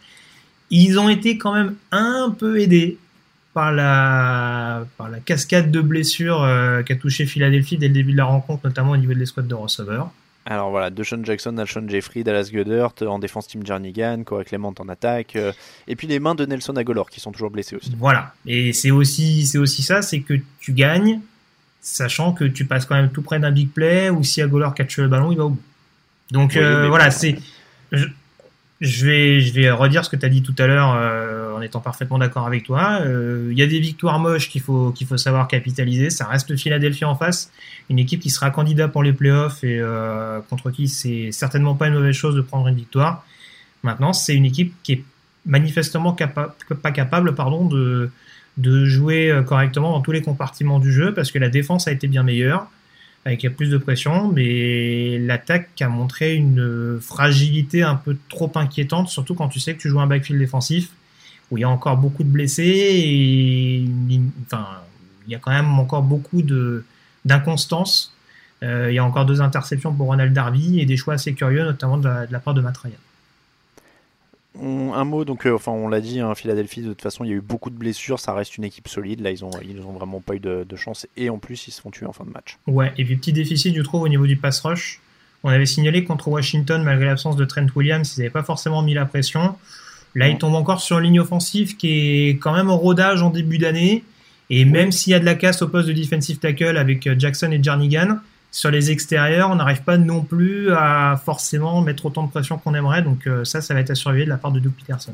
Ils ont été quand même un peu aidés par la, par la cascade de blessures euh, qu'a touché Philadelphie dès le début de la rencontre, notamment au niveau de l'escouade de receveurs. Alors voilà, Deshaun Jackson, Alshon Jeffrey, Dallas Goddard, euh, en défense Tim Jernigan, Corey Clement en attaque, euh, et puis les mains de Nelson Aguilar qui sont toujours blessés aussi. Voilà. Et c'est aussi, c'est aussi ça, c'est que tu gagnes, sachant que tu passes quand même tout près d'un big play, ou si Agolor catch le ballon, il va au bout. Donc Oui, euh, voilà, c'est. Je, je vais, je vais redire ce que tu as dit tout à l'heure euh, en étant parfaitement d'accord avec toi. Euh, Il y a des victoires moches qu'il faut, qu'il faut savoir capitaliser. Ça reste Philadelphie en face, une équipe qui sera candidat pour les playoffs et contre qui c'est certainement pas une mauvaise chose de prendre une victoire. Maintenant, c'est une équipe qui est manifestement capa- pas capable pardon, de, de jouer euh, correctement dans tous les compartiments du jeu parce que la défense a été bien meilleure avec plus de pression, mais l'attaque a montré une fragilité un peu trop inquiétante, surtout quand tu sais que tu joues un backfield défensif où il y a encore beaucoup de blessés et enfin, il y a quand même encore beaucoup d'inconstance. Euh, il y a encore deux interceptions pour Ronald Darby et des choix assez curieux, notamment de la, part de Matt Ryan. On- un mot, donc, euh, enfin, on l'a dit, hein, Philadelphie, de toute façon, il y a eu beaucoup de blessures, ça reste une équipe solide. Là, ils ont, ils ont vraiment pas eu de, de chance, et en plus, ils se font tuer en fin de match. Ouais, et puis petit déficit, je trouve, au niveau du pass rush. On avait signalé contre Washington, malgré l'absence de Trent Williams, ils n'avaient pas forcément mis la pression. Là, ils tombent encore sur une ligne offensive qui est quand même en rodage en début d'année. Et même s'il y a de la casse au poste de defensive tackle avec euh, Jackson et Jarnigan, sur les extérieurs, on n'arrive pas non plus à forcément mettre autant de pression qu'on aimerait. Donc euh, ça, ça va être à surveiller de la part de Doug Peterson.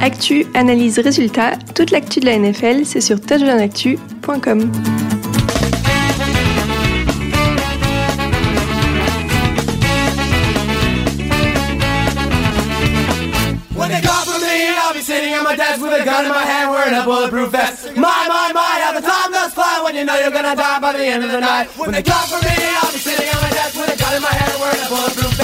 Actu, analyse, résultat, toute l'actu de la NFL, c'est sur touchdownactu.com. When they call for me, I'll be sitting at my desk with a gun in my hand, wearing a bulletproof vest. My, gonna die by the end of the night. When they call for me, I'll be sitting on my desk with a gun in my hand, wearing a bulletproof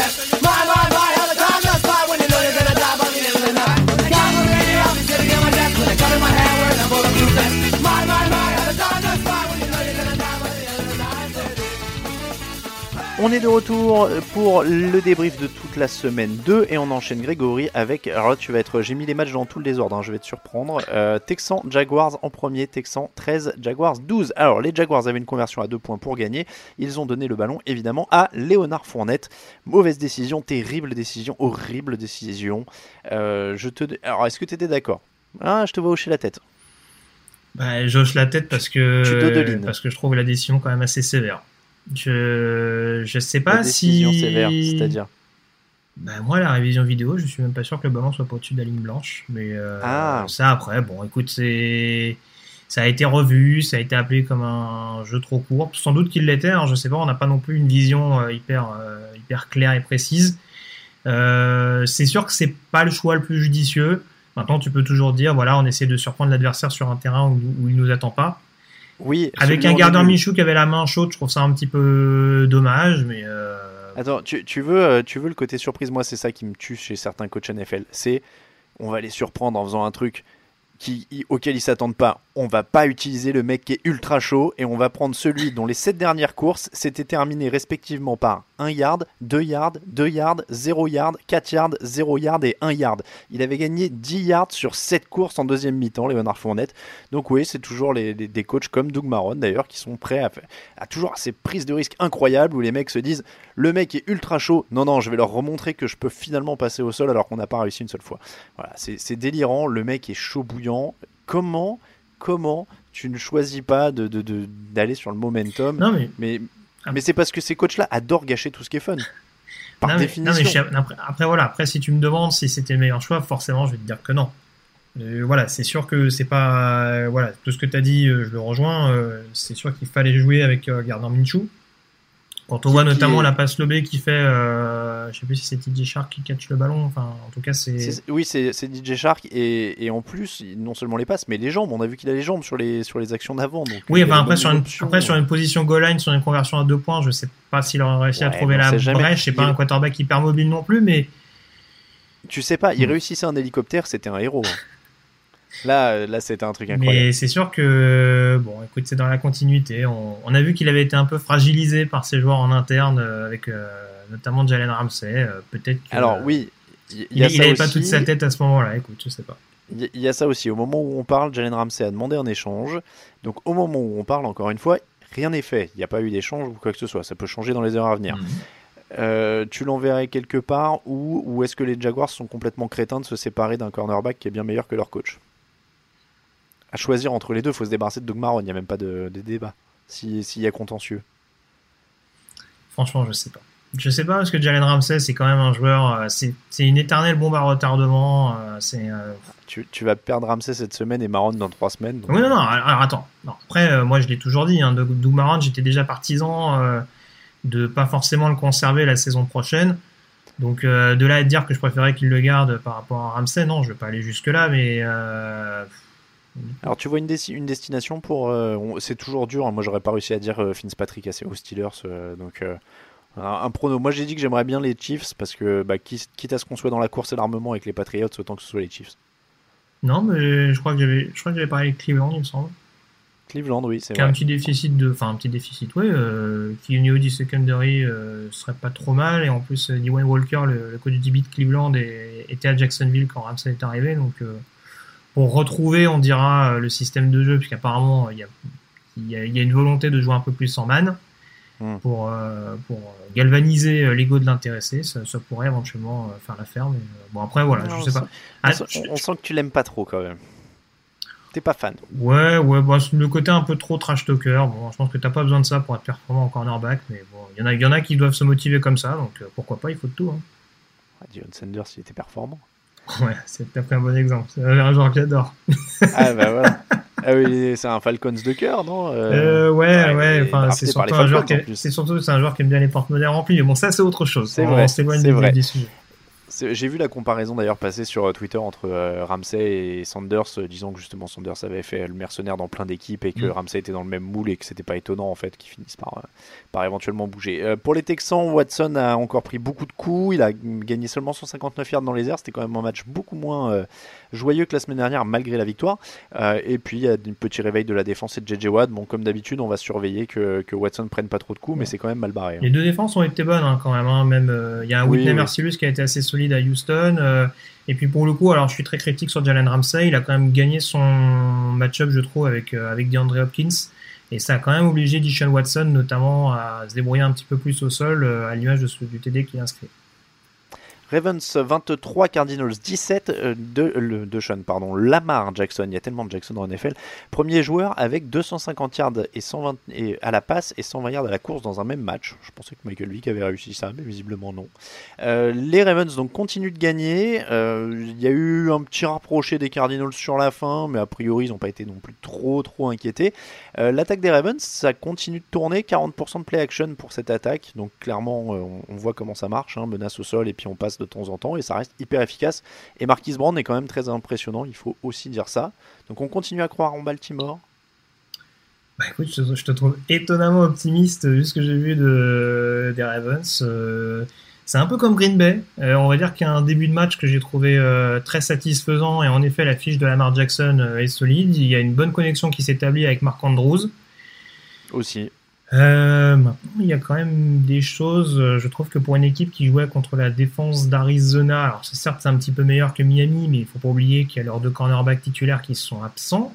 On est de retour pour le débrief de toute la semaine 2 et on enchaîne Grégory avec. Alors là, tu vas être. J'ai mis les matchs dans tout le désordre, hein, je vais te surprendre. Euh, Texan Jaguars en premier, Texan 13, Jaguars 12. Alors les Jaguars avaient une conversion à 2 points pour gagner. Ils ont donné le ballon évidemment à Léonard Fournette. Mauvaise décision, terrible décision, horrible décision. Euh, je te. Alors est-ce que tu étais d'accord? Ah, je te vois hocher la tête. Bah, j'hoche la tête parce que, parce que je trouve la décision quand même assez sévère. Je je sais La pas décision si sévère, c'est-à-dire. Bah, moi, la révision vidéo, je suis même pas sûr que le ballon soit pas au-dessus de la ligne blanche. Mais euh, Ah. ça, après, bon, écoute, c'est. Ça a été revu, ça a été appelé comme un jeu trop court. Sans doute qu'il l'était, hein, je sais pas, on n'a pas non plus une vision euh, hyper, euh, hyper claire et précise. Euh, c'est sûr que c'est pas le choix le plus judicieux. Maintenant, tu peux toujours dire, voilà, on essaie de surprendre l'adversaire sur un terrain où, où il nous attend pas. Oui. Avec un en gardien. Michou qui avait la main chaude, je trouve ça un petit peu dommage, mais. euh, Attends, tu, tu veux, euh, tu veux le côté surprise? Moi, c'est ça qui me tue chez certains coachs NFL. C'est on va les surprendre en faisant un truc auquel ils s'attendent pas. On va pas utiliser le mec qui est ultra chaud et on va prendre celui dont les sept dernières courses s'étaient terminées respectivement par 1 yard, 2 yards, 2 yards, 0 yard, 4 yards, 0 yard et 1 yard. Il avait gagné 10 yards sur 7 courses en deuxième mi-temps, Léonard Fournette. Donc oui, c'est toujours les, des coachs comme Doug Maron d'ailleurs qui sont prêts à, toujours ces prises de risque incroyables où les mecs se disent le mec est ultra chaud, non non je vais leur remontrer que je peux finalement passer au sol alors qu'on n'a pas réussi une seule fois. Voilà, c'est délirant, le mec est chaud bouillant. Comment, comment tu ne choisis pas de de- de- d'aller sur le momentum Non, mais. mais, mais c'est parce que ces coachs-là adorent gâcher tout ce qui est fun. Par non, mais- définition. non, mais je- après, après, voilà, après si tu me demandes si c'était le meilleur choix, forcément je vais te dire que non. Euh, voilà, c'est sûr que c'est pas euh, voilà tout ce que tu as dit, euh, je le rejoins. c'est sûr qu'il fallait jouer avec Gardner Minshew. Quand on voit notamment est- la passe lobée qui fait, euh, je sais plus si c'est TJ Shark qui catch le ballon. Enfin, en tout cas, c'est. Oui, c'est DJ Shark et, et en plus, non seulement les passes, mais les jambes. On a vu qu'il a les jambes sur les, sur les actions d'avant. Oui, enfin après sur, une, après sur une position goal line, sur une conversion à deux points, je sais pas s'il aurait réussi à trouver la brèche. C'est pas Il- un quarterback hyper mobile non plus, mais Tu sais pas, il Hmm. réussissait un hélicoptère, c'était un héros. Là, euh, là c'était un truc incroyable. Mais c'est sûr que, bon, écoute, c'est dans la continuité. On, on a vu qu'il avait été un peu fragilisé par ses joueurs en interne, euh, avec euh, notamment Jalen Ramsey. Peut-être Alors oui, il y, il y a il ça avait pas toute sa tête à ce moment-là. Écoute, je sais pas. Il y- a ça aussi. Au moment où on parle, Jalen Ramsey a demandé un échange. Donc au moment où on parle, encore une fois, rien n'est fait. Il n'y a pas eu d'échange ou quoi que ce soit. Ça peut changer dans les heures à venir. Mhm. Euh, tu l'enverrais quelque part ou, ou est-ce que les Jaguars sont complètement crétins de se séparer d'un cornerback qui est bien meilleur que leur coach? À choisir entre les deux, il faut se débarrasser de Doug Marron. Il n'y a même pas de, de débat si- s'il y a contentieux. Franchement, je sais pas. Je sais pas parce que Jalen Ramsey, c'est quand même un joueur. euh, c'est une éternelle bombe à retardement. euh, c'est euh, Tu, tu vas perdre Ramsey cette semaine et Marron dans trois semaines. donc- Oui, non, non, alors, attends. Non, après, euh, moi, je l'ai toujours dit, hein, Marrone, j'étais déjà partisan euh, de pas forcément le conserver la saison prochaine. Donc, de là à dire que je préférais qu'il le garde par rapport à Ramsey, non, je vais pas aller jusque-là, mais euh, Alors tu vois une, desti- une destination pour... euh, c'est toujours dur, hein. moi j'aurais pas réussi à dire euh, Fitzpatrick assez aux Steelers, euh, donc euh, un, prono. Moi j'ai dit que j'aimerais bien les Chiefs parce que bah, qui- quitte à ce qu'on soit dans la course et l'armement avec les Patriots, autant que ce soit les Chiefs. non, mais je crois que j'avais, je crois que j'avais parlé avec Cleveland, il me semble. Cleveland, oui, c'est a un vrai. petit déficit de, enfin un petit déficit, ouais, qui au niveau du secondary serait pas trop mal, et en plus, Dwayne Walker, le, le coach du DB de Cleveland, est- était à Jacksonville quand Ramsey est arrivé, donc pour retrouver, on dira, euh, le système de jeu, puisqu'apparemment, il y a, il y, a, y a une volonté de jouer un peu plus en man, Hmm. pour, euh, pour galvaniser euh, l'ego de l'intéressé, ça, ça pourrait éventuellement faire l'affaire, mais bon, après, voilà, Non, je sais pas. On, Ah, je- on sent que tu l'aimes pas trop quand même. T'es pas fan. Ouais, ouais, bah, c'est le côté un peu trop trash talker. Bon, je pense que t'as pas besoin de ça pour être performant en cornerback, mais bon, il y en a, il y en a qui doivent se motiver comme ça, donc euh, pourquoi pas, il faut de tout. Hein. Ah, Dion Sanders, il était performant. Ouais, c'est pris un bon exemple. C'est un genre que j'adore. ah bah voilà. Ah oui, c'est un Falcons de cœur, non Euh, ouais, ouais, est enfin, c'est surtout, un joueur qui c'est surtout c'est un joueur qui aime bien les porte-monnaies remplies, mais bon, ça c'est autre chose. C'est On vrai, s'éloigne c'est du- vrai. du sujet. J'ai vu la comparaison d'ailleurs passer sur euh, Twitter entre euh, Ramsey et Sanders, euh, disant que justement Sanders avait fait le mercenaire dans plein d'équipes et que Mm. Ramsey était dans le même moule et que c'était pas étonnant en fait qu'ils finissent par, euh, par éventuellement bouger. Euh, pour les Texans, Watson a encore pris beaucoup de coups, il a gagné seulement 159 yards dans les airs, c'était quand même un match beaucoup moins joyeux que la semaine dernière malgré la victoire. Et puis il y a un petit réveil de la défense et de JJ Watt. Bon, comme d'habitude, on va surveiller que, que Watson prenne pas trop de coups, mais c'est quand même mal barré. hein. Les deux défenses ont été bonnes hein, quand même. hein. Même il y a un Oui, Whitney oui. Mercilus qui a été assez solide à Houston. euh, et puis pour le coup, alors je suis très critique sur Jalen Ramsey. Il a quand même gagné son match-up, je trouve, avec euh, avec DeAndre Hopkins. Et ça a quand même obligé Deshaun Watson, notamment, à se débrouiller un petit peu plus au sol, euh, à l'image du TD qu'il a inscrit. Ravens 23, Cardinals 17, euh, de, de Sean, pardon, Lamar Jackson, il y a tellement de Jackson dans NFL, premier joueur avec 250 yards et 120 et à la passe et 120 yards à la course dans un même match. Je pensais que Michael Vick avait réussi ça, mais visiblement non. Euh, les Ravens donc continuent de gagner. Euh, Il y a eu un petit rapproché des Cardinals sur la fin, mais a priori ils n'ont pas été non plus trop trop inquiétés. L'attaque des Ravens, ça continue de tourner, 40% de play action pour cette attaque, donc clairement on, on voit comment ça marche, hein, menace au sol et puis on passe de temps en temps et ça reste hyper efficace. Et Marquis Brown est quand même très impressionnant, il faut aussi dire ça. Donc on continue à croire en Baltimore. Bah écoute, je, te- je te trouve étonnamment optimiste vu ce que j'ai vu de, des Ravens. Euh, c'est un peu comme Green Bay. Euh, on va dire qu'il y a un début de match que j'ai trouvé euh, très satisfaisant et en effet la fiche de Lamar Jackson est solide. Il y a une bonne connexion qui s'établit avec Mark Andrews. Aussi. Euh, maintenant, il y a quand même des choses. euh, Je trouve que pour une équipe qui jouait contre la défense d'Arizona, alors c'est certes c'est un petit peu meilleur que Miami, mais il faut pas oublier qu'il y a leurs deux cornerbacks titulaires qui sont absents.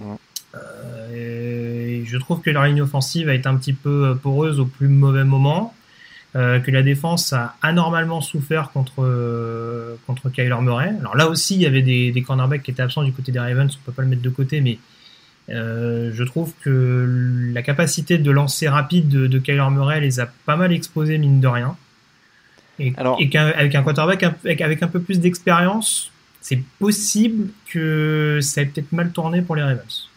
Ouais. Euh, et je trouve que leur ligne offensive a été un petit peu poreuse au plus mauvais moment. euh, que la défense a anormalement souffert contre euh, contre Kyler Murray. Alors là aussi, il y avait des, des cornerbacks qui étaient absents du côté des Ravens. On peut pas le mettre de côté, mais euh, je trouve que la capacité de lancer rapide de, de Kyler Murray les a pas mal exposés mine de rien. Et, Alors- et qu'avec un quarterback avec, avec un peu plus d'expérience, c'est possible que ça ait peut-être mal tourné pour les Ravens.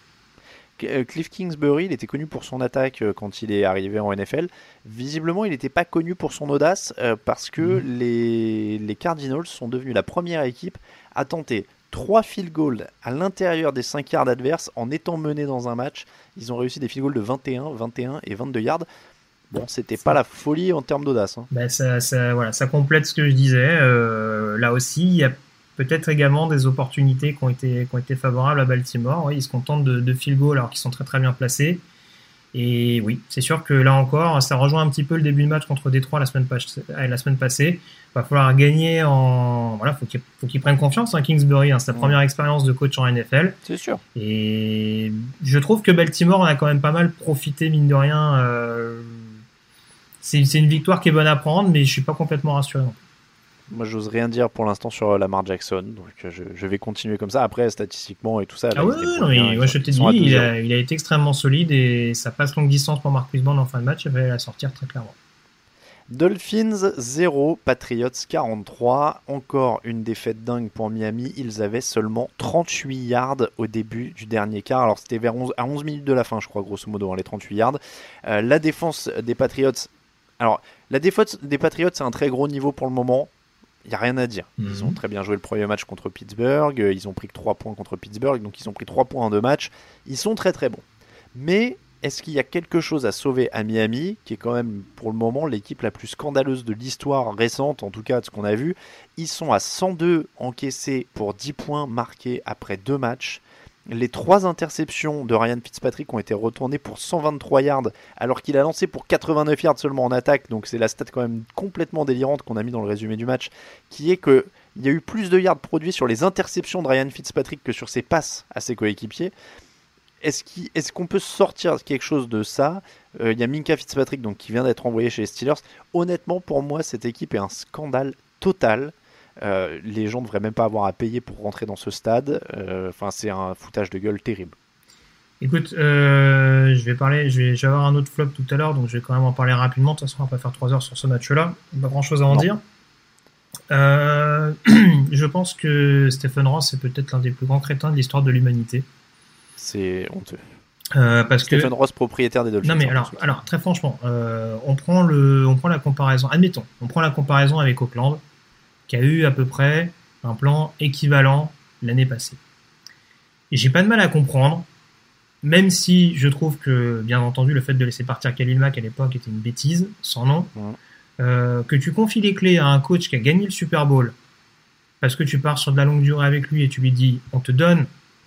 Euh, Cliff Kingsbury, il était connu pour son attaque euh, quand il est arrivé en NFL. Visiblement, il n'était pas connu pour son audace parce que les, les Cardinals sont devenus la première équipe à tenter trois field goals à l'intérieur des 5 yards adverses en étant menés dans un match. Ils ont réussi des field goals de 21, 21 et 22 yards. Bon, c'était pas la folie en termes d'audace. hein. Ben, ça, voilà, ça complète ce que je disais. Euh, là aussi, il y a peut-être également des opportunités qui ont été, qui ont été favorables à Baltimore. Ils se contentent de, de field goal alors qu'ils sont très très bien placés. Et oui, c'est sûr que là encore, ça rejoint un petit peu le début de match contre Détroit la semaine, euh, la semaine passée. Il va falloir gagner en. Voilà, faut qu'il faut qu'ils prennent confiance. Hein, Kingsbury, hein, c'est sa Ouais. première expérience de coach en NFL. C'est sûr. Et je trouve que Baltimore en a quand même pas mal profité, mine de rien. euh, C'est une victoire qui est bonne à prendre, mais je suis pas complètement rassuré. non. Moi, j'ose rien dire pour l'instant sur euh, Lamar Jackson. Donc, euh, je, je vais continuer comme ça. Après, statistiquement et tout ça. là, Ah ouais, débrouille non, mais bien. moi, je à dit, il 12-0. a, il a été extrêmement solide et ça passe longue distance pour Marcus Bond en fin de match. Il va la sortir très clairement. Dolphins 0, Patriots 43. Encore une défaite dingue pour Miami. Ils avaient seulement 38 yards au début du dernier quart. Alors c'était vers 11, à 11 minutes de la fin, je crois, grosso modo, hein, les 38 yards. Euh, la défense des Patriots. Alors, la défense des Patriots, c'est un très gros niveau pour le moment. Il n'y a rien à dire. Ils Mhm. ont très bien joué le premier match contre Pittsburgh. euh, Ils ont pris que 3 points contre Pittsburgh. Donc ils ont pris 3 points en deux matchs. Ils sont très très bons. Mais est-ce qu'il y a quelque chose à sauver à Miami, qui est quand même pour le moment l'équipe la plus scandaleuse de l'histoire récente, en tout cas de ce qu'on a vu? Ils sont à 102 encaissés pour 10 points marqués après deux matchs. Les trois interceptions de Ryan Fitzpatrick ont été retournées pour 123 yards, alors qu'il a lancé pour 89 yards seulement en attaque. Donc c'est la stat quand même complètement délirante qu'on a mis dans le résumé du match, qui est que il y a eu plus de yards produits sur les interceptions de Ryan Fitzpatrick que sur ses passes à ses coéquipiers. Est-ce qu'il- est-ce qu'on peut sortir quelque chose de ça? Euh, Il y a Minka Fitzpatrick donc, qui vient d'être envoyé chez les Steelers. Honnêtement, pour moi, cette équipe est un scandale total. Euh, les gens ne devraient même pas avoir à payer pour rentrer dans ce stade. Euh, Enfin, c'est un foutage de gueule terrible. Écoute, euh, je vais parler, je vais, je vais avoir un autre flop tout à l'heure, donc je vais quand même en parler rapidement. De toute façon, on va pas faire trois heures sur ce match-là. Pas grand-chose à en Non. dire. Je pense que Stephen Ross est peut-être l'un des plus grands crétins de l'histoire de l'humanité. C'est honteux. Euh, parce que Stephen Ross, propriétaire des Dolphins. Non mais hein, alors, très franchement, euh, on prend le, on prend la comparaison. Admettons, on prend la comparaison avec Auckland, qui a eu à peu près un plan équivalent l'année passée. Et j'ai pas de mal à comprendre, même si je trouve que, bien entendu, le fait de laisser partir Khalil Mack à l'époque était une bêtise, sans nom, Ouais. euh, que tu confies les clés à un coach qui a gagné le Super Bowl, parce que tu pars sur de la longue durée avec lui et tu lui dis, on te donne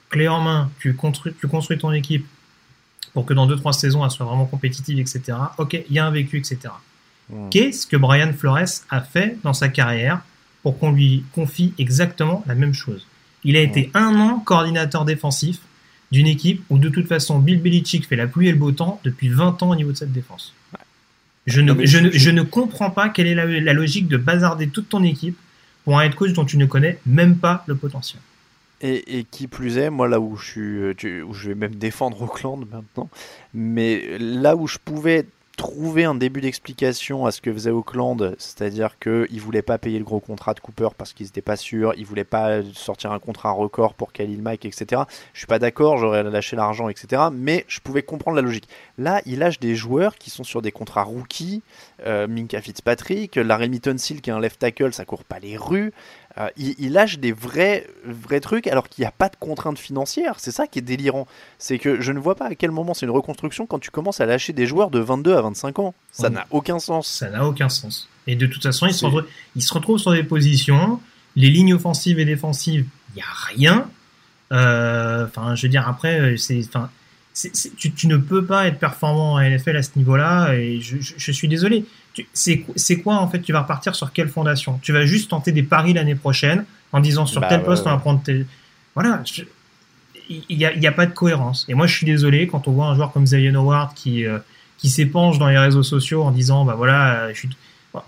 clé en main, tu construis, tu construis ton équipe pour que dans 2-3 saisons elle soit vraiment compétitive, etc. Ok, il y a un vécu, etc. Qu'est-ce que Brian Flores a fait dans sa carrière pour qu'on lui confie exactement la même chose Il a été un an coordinateur défensif d'une équipe où de toute façon Bill Belichick fait la pluie et le beau temps depuis 20 ans au niveau de cette défense. Je ne, je, ne, je- ne comprends pas quelle est la, la logique de bazarder toute ton équipe pour un head coach dont tu ne connais même pas le potentiel. Et, et qui plus est, moi là où je suis, euh, où je vais même défendre Auckland maintenant, mais là où je pouvais trouver un début d'explication à ce que faisait Auckland, c'est-à-dire qu'ils voulaient pas payer le gros contrat de Cooper parce qu'ils n'étaient pas sûrs, ils voulaient pas sortir un contrat record pour Khalil Mack, etc. Je suis pas d'accord, j'aurais lâché l'argent, etc. Mais je pouvais comprendre la logique. Là, il lâche des joueurs qui sont sur des contrats rookies, euh, Minka Fitzpatrick, Larry Tunsil qui est un left tackle, ça court pas les rues. Euh, il, il lâche des vrais, vrais trucs alors qu'il n'y a pas de contraintes financières. C'est ça qui est délirant. C'est que je ne vois pas à quel moment c'est une reconstruction quand tu commences à lâcher des joueurs de 22 à 25 ans. Ça Oui. n'a aucun sens. Ça n'a aucun sens. Et de toute façon, ils se, retrouvent, ils se retrouvent sur des positions, les lignes offensives et défensives, il n'y a rien. Euh, Enfin, je veux dire, après, euh, c'est- tu, tu ne peux pas être performant à NFL à ce niveau-là, et je, je- je suis désolé. C'est quoi, en fait, tu vas repartir sur quelle fondation? Tu vas juste tenter des paris l'année prochaine en disant sur Bah, quel ouais, poste on va prendre tes... Voilà, il n'y a, il y a pas de cohérence. Et moi, je suis désolé quand on voit un joueur comme Zion Howard qui, euh, qui s'épanche dans les réseaux sociaux en disant, bah voilà, je suis...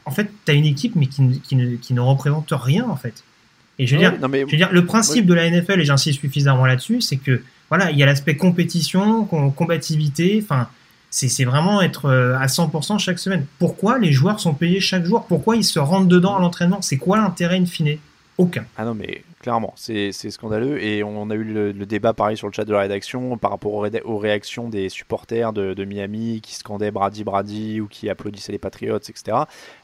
En fait, tu as une équipe, mais qui, ne- qui, ne, qui ne représente rien, en fait. Et je veux Ouais, dire, mais- je veux dire, le principe de la NFL, et j'insiste suffisamment là-dessus, c'est que voilà, il y a l'aspect compétition, com- combativité, enfin, c'est c'est vraiment être euh, à 100% chaque semaine. Pourquoi les joueurs sont payés chaque jour? Pourquoi ils se rentrent dedans à l'entraînement? C'est quoi l'intérêt in fine? Aucun. Ah non, mais clairement, c'est scandaleux. Et on a eu le, le débat pareil sur le chat de la rédaction par rapport aux, réactions des supporters de, de Miami qui scandaient Brady Brady ou qui applaudissaient les Patriots, etc.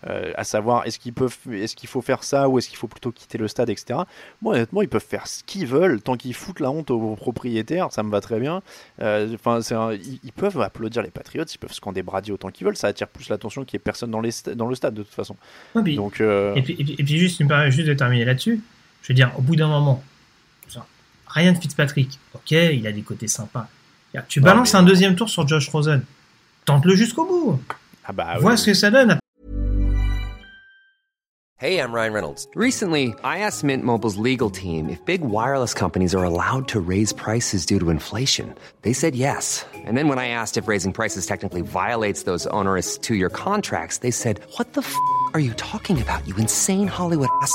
Euh, à savoir, est-ce qu'ils peuvent, est-ce qu'il faut faire ça ou est-ce qu'il faut plutôt quitter le stade, etc. Moi, honnêtement, ils peuvent faire ce qu'ils veulent tant qu'ils foutent la honte aux propriétaires, ça me va très bien. Euh, Enfin, ils, ils peuvent applaudir les Patriots, ils peuvent scander Brady autant qu'ils veulent. Ça attire plus l'attention qu'il n'y ait personne dans, les sta- dans le stade de toute façon. Donc, euh, Et puis, et puis, et puis juste, me juste de terminer là-dessus. Je veux dire, au bout d'un moment, Ryan Fitzpatrick, ok, il a des côtés sympas. Tu balances mais- un deuxième tour sur Josh Rosen. Tente-le jusqu'au bout. ah bah, Vois oui, ce que ça donne. Hey, I'm Ryan Reynolds. Recently, I asked Mint Mobile's legal team if big wireless companies are allowed to raise prices due to inflation. They said yes. And then when I asked if raising prices technically violates those onerous two year contracts, they said, What the f are you talking about, you insane Hollywood ass?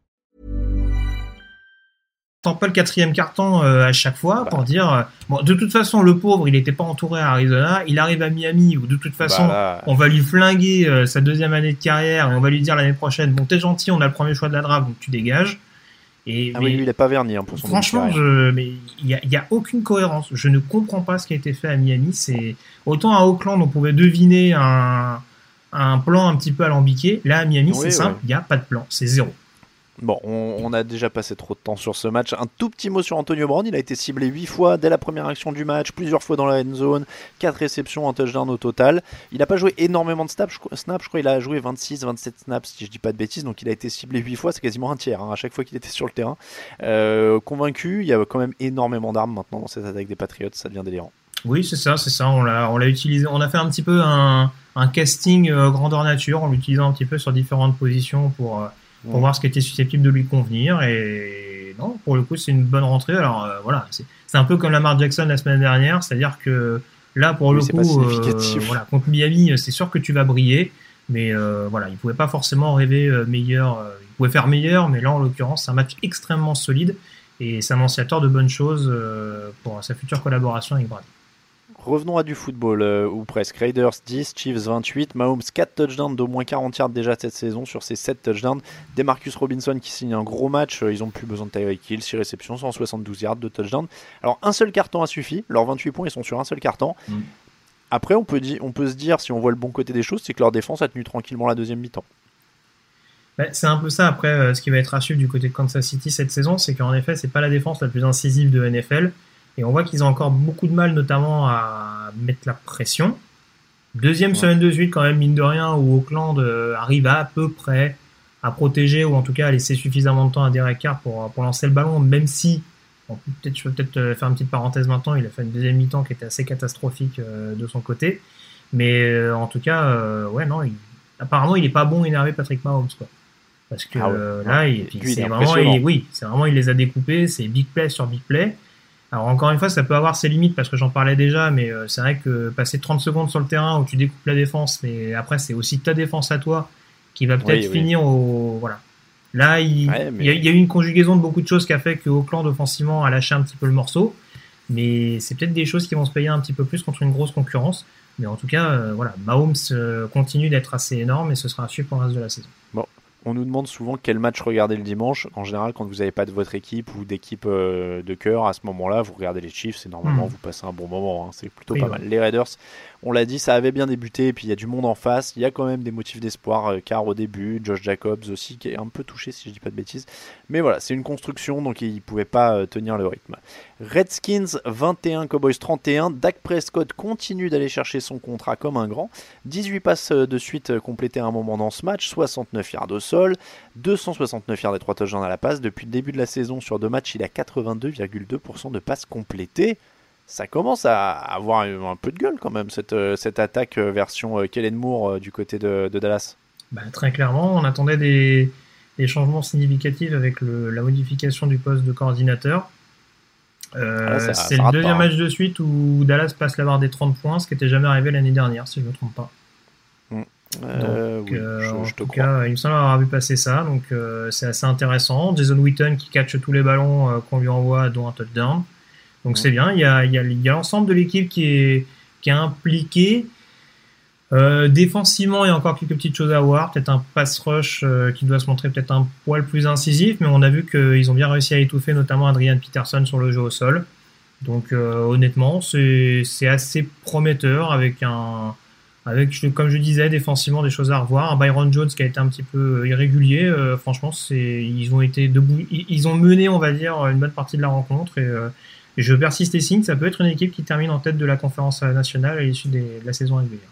Pas le quatrième carton euh, à chaque fois pour dire euh, bon de toute façon le pauvre il n'était pas entouré à Arizona il arrive à Miami où de toute façon Bah on va lui flinguer euh, sa deuxième année de carrière et on va lui dire l'année prochaine bon t'es gentil on a le premier choix de la draft donc tu dégages et Ah mais- oui, lui, il est pas verni hein, pour son Franchement, je, mais il y a, il y a aucune cohérence. Je ne comprends pas ce qui a été fait à Miami. C'est autant à Auckland on pouvait deviner un, un plan un petit peu alambiqué. Là à Miami, Oui, c'est ouais. simple, il n'y a pas de plan, c'est zéro. Bon, on, a déjà passé trop de temps sur ce match. Un tout petit mot sur Antonio Brown. Il a été ciblé 8 fois dès la première action du match, plusieurs fois dans la end zone, 4 réceptions, un touchdown au total. Il n'a pas joué énormément de snaps, je, snaps, je crois qu'il a joué 26, 27 snaps si je dis pas de bêtises. Donc il a été ciblé 8 fois, c'est quasiment un tiers hein, à chaque fois qu'il était sur le terrain. Euh, convaincu, il y a quand même énormément d'armes maintenant dans cette attaque des Patriots, ça devient délirant. Oui, c'est ça, c'est ça. On l'a, on l'a utilisé. On a fait un petit peu un, un casting euh, grandeur nature en l'utilisant un petit peu sur différentes positions pour, euh, pour Ouais. voir ce qui était susceptible de lui convenir. Et non, pour le coup, c'est une bonne rentrée. Alors euh, voilà, c'est, un peu comme Lamar Jackson la semaine dernière, c'est-à-dire que là, pour Oui, le coup, significatif. voilà, contre Miami, c'est sûr que tu vas briller. Mais euh, voilà, il pouvait pas forcément rêver euh, meilleur. euh, il pouvait faire meilleur, mais là, en l'occurrence, c'est un match extrêmement solide et c'est annonciateur de bonnes choses euh, pour sa future collaboration avec Brady. Revenons à du football, euh, ou presque. Raiders 10, Chiefs 28, Mahomes 4 touchdowns d'au moins 40 yards déjà cette saison sur ces 7 touchdowns. Demarcus Robinson qui signe un gros match, euh, ils ont plus besoin de Tyreek Hill, 6 réceptions, 172 yards de touchdown. Alors un seul carton a suffi, leurs 28 points ils sont sur un seul carton. Mm. Après, on peut, di- on peut se dire, si on voit le bon côté des choses, c'est que leur défense a tenu tranquillement la deuxième mi-temps. Ouais, c'est un peu ça. Après, euh, ce qui va être à suivre du côté de Kansas City cette saison, c'est qu'en effet, c'est pas la défense la plus incisive de NFL. Et on voit qu'ils ont encore beaucoup de mal, notamment à mettre la pression. Deuxième semaine de suite, quand même, mine de rien, où Auckland euh, arrive à, peu près à protéger ou en tout cas à laisser suffisamment de temps à Derek Carr pour, pour lancer le ballon, même si, bon, peut-être, je peux peut-être euh, faire une petite parenthèse maintenant, il a fait une deuxième mi-temps qui était assez catastrophique euh, de son côté. Mais euh, en tout cas, euh, ouais, non, il- apparemment, il est pas bon énervé Patrick Mahomes, quoi. Parce que Ah ouais. euh, là, c'est est vraiment, il- oui, c'est vraiment, il les a découpés, c'est big play sur big play. Alors encore une fois, ça peut avoir ses limites parce que j'en parlais déjà, mais euh, c'est vrai que passer 30 secondes sur le terrain où tu découpes la défense, mais après c'est aussi ta défense à toi qui va peut-être Oui, oui. finir au voilà. Là, il, Ouais, mais- il y a, il y a eu une conjugaison de beaucoup de choses qui a fait que Auckland offensivement a lâché un petit peu le morceau, mais c'est peut-être des choses qui vont se payer un petit peu plus contre une grosse concurrence. Mais en tout cas, euh, voilà, Mahomes euh, continue d'être assez énorme et ce sera suivre pour le reste de la saison. Bon, on nous demande souvent quel match regarder le dimanche. En général, quand vous n'avez pas de votre équipe ou d'équipe euh, de cœur, à ce moment-là, vous regardez les Chiefs et normalement, Mhm. vous passez un bon moment. hein. C'est plutôt Oui, pas ouais. mal. Les Raiders, on l'a dit, ça avait bien débuté et puis il y a du monde en face. Il y a quand même des motifs d'espoir, euh, car au début, Josh Jacobs aussi, qui est un peu touché si je dis pas de bêtises. Mais voilà, c'est une construction, donc il pouvait pas euh, tenir le rythme. Redskins 21, Cowboys 31. Dak Prescott continue d'aller chercher son contrat comme un grand. 18 passes de suite complétées à un moment dans ce match, 69 yards sol, 269 yards et 3 touchdowns à la passe. Depuis le début de la saison, sur deux matchs, il a 82,2% de passes complétées. Ça commence à avoir un peu de gueule quand même, cette, euh, cette attaque euh, version euh, Kellen Moore du côté de, de Dallas. Bah, très clairement, on attendait des, des changements significatifs avec le- la modification du poste de coordinateur. Euh, Ah, c'est le deuxième pas, hein. match de suite où Dallas passe la barre des 30 points, ce qui n'était jamais arrivé l'année dernière, si je ne me trompe pas. Euh, Donc, oui, euh, je, en je te tout crois. cas, il me semble avoir vu passer ça, donc euh, c'est assez intéressant. Jason Witten qui catche tous les ballons euh, qu'on lui envoie, dont un touchdown. Donc c'est bien, il y a, l'ensemble de l'équipe qui est, qui est impliqué. Euh, défensivement, il y a encore quelques petites choses à voir. Peut-être un pass rush euh, qui doit se montrer peut-être un poil plus incisif, mais on a vu qu'ils ont bien réussi à étouffer notamment Adrian Peterson sur le jeu au sol. Donc euh, honnêtement, c'est assez prometteur avec un avec comme je disais défensivement des choses à revoir. Un Byron Jones qui a été un petit peu irrégulier. euh, franchement, ils ont été debout, ils, ont mené, on va dire, une bonne partie de la rencontre et, euh, et je persiste et signe, ça peut être une équipe qui termine en tête de la conférence nationale à l'issue de la saison régulière.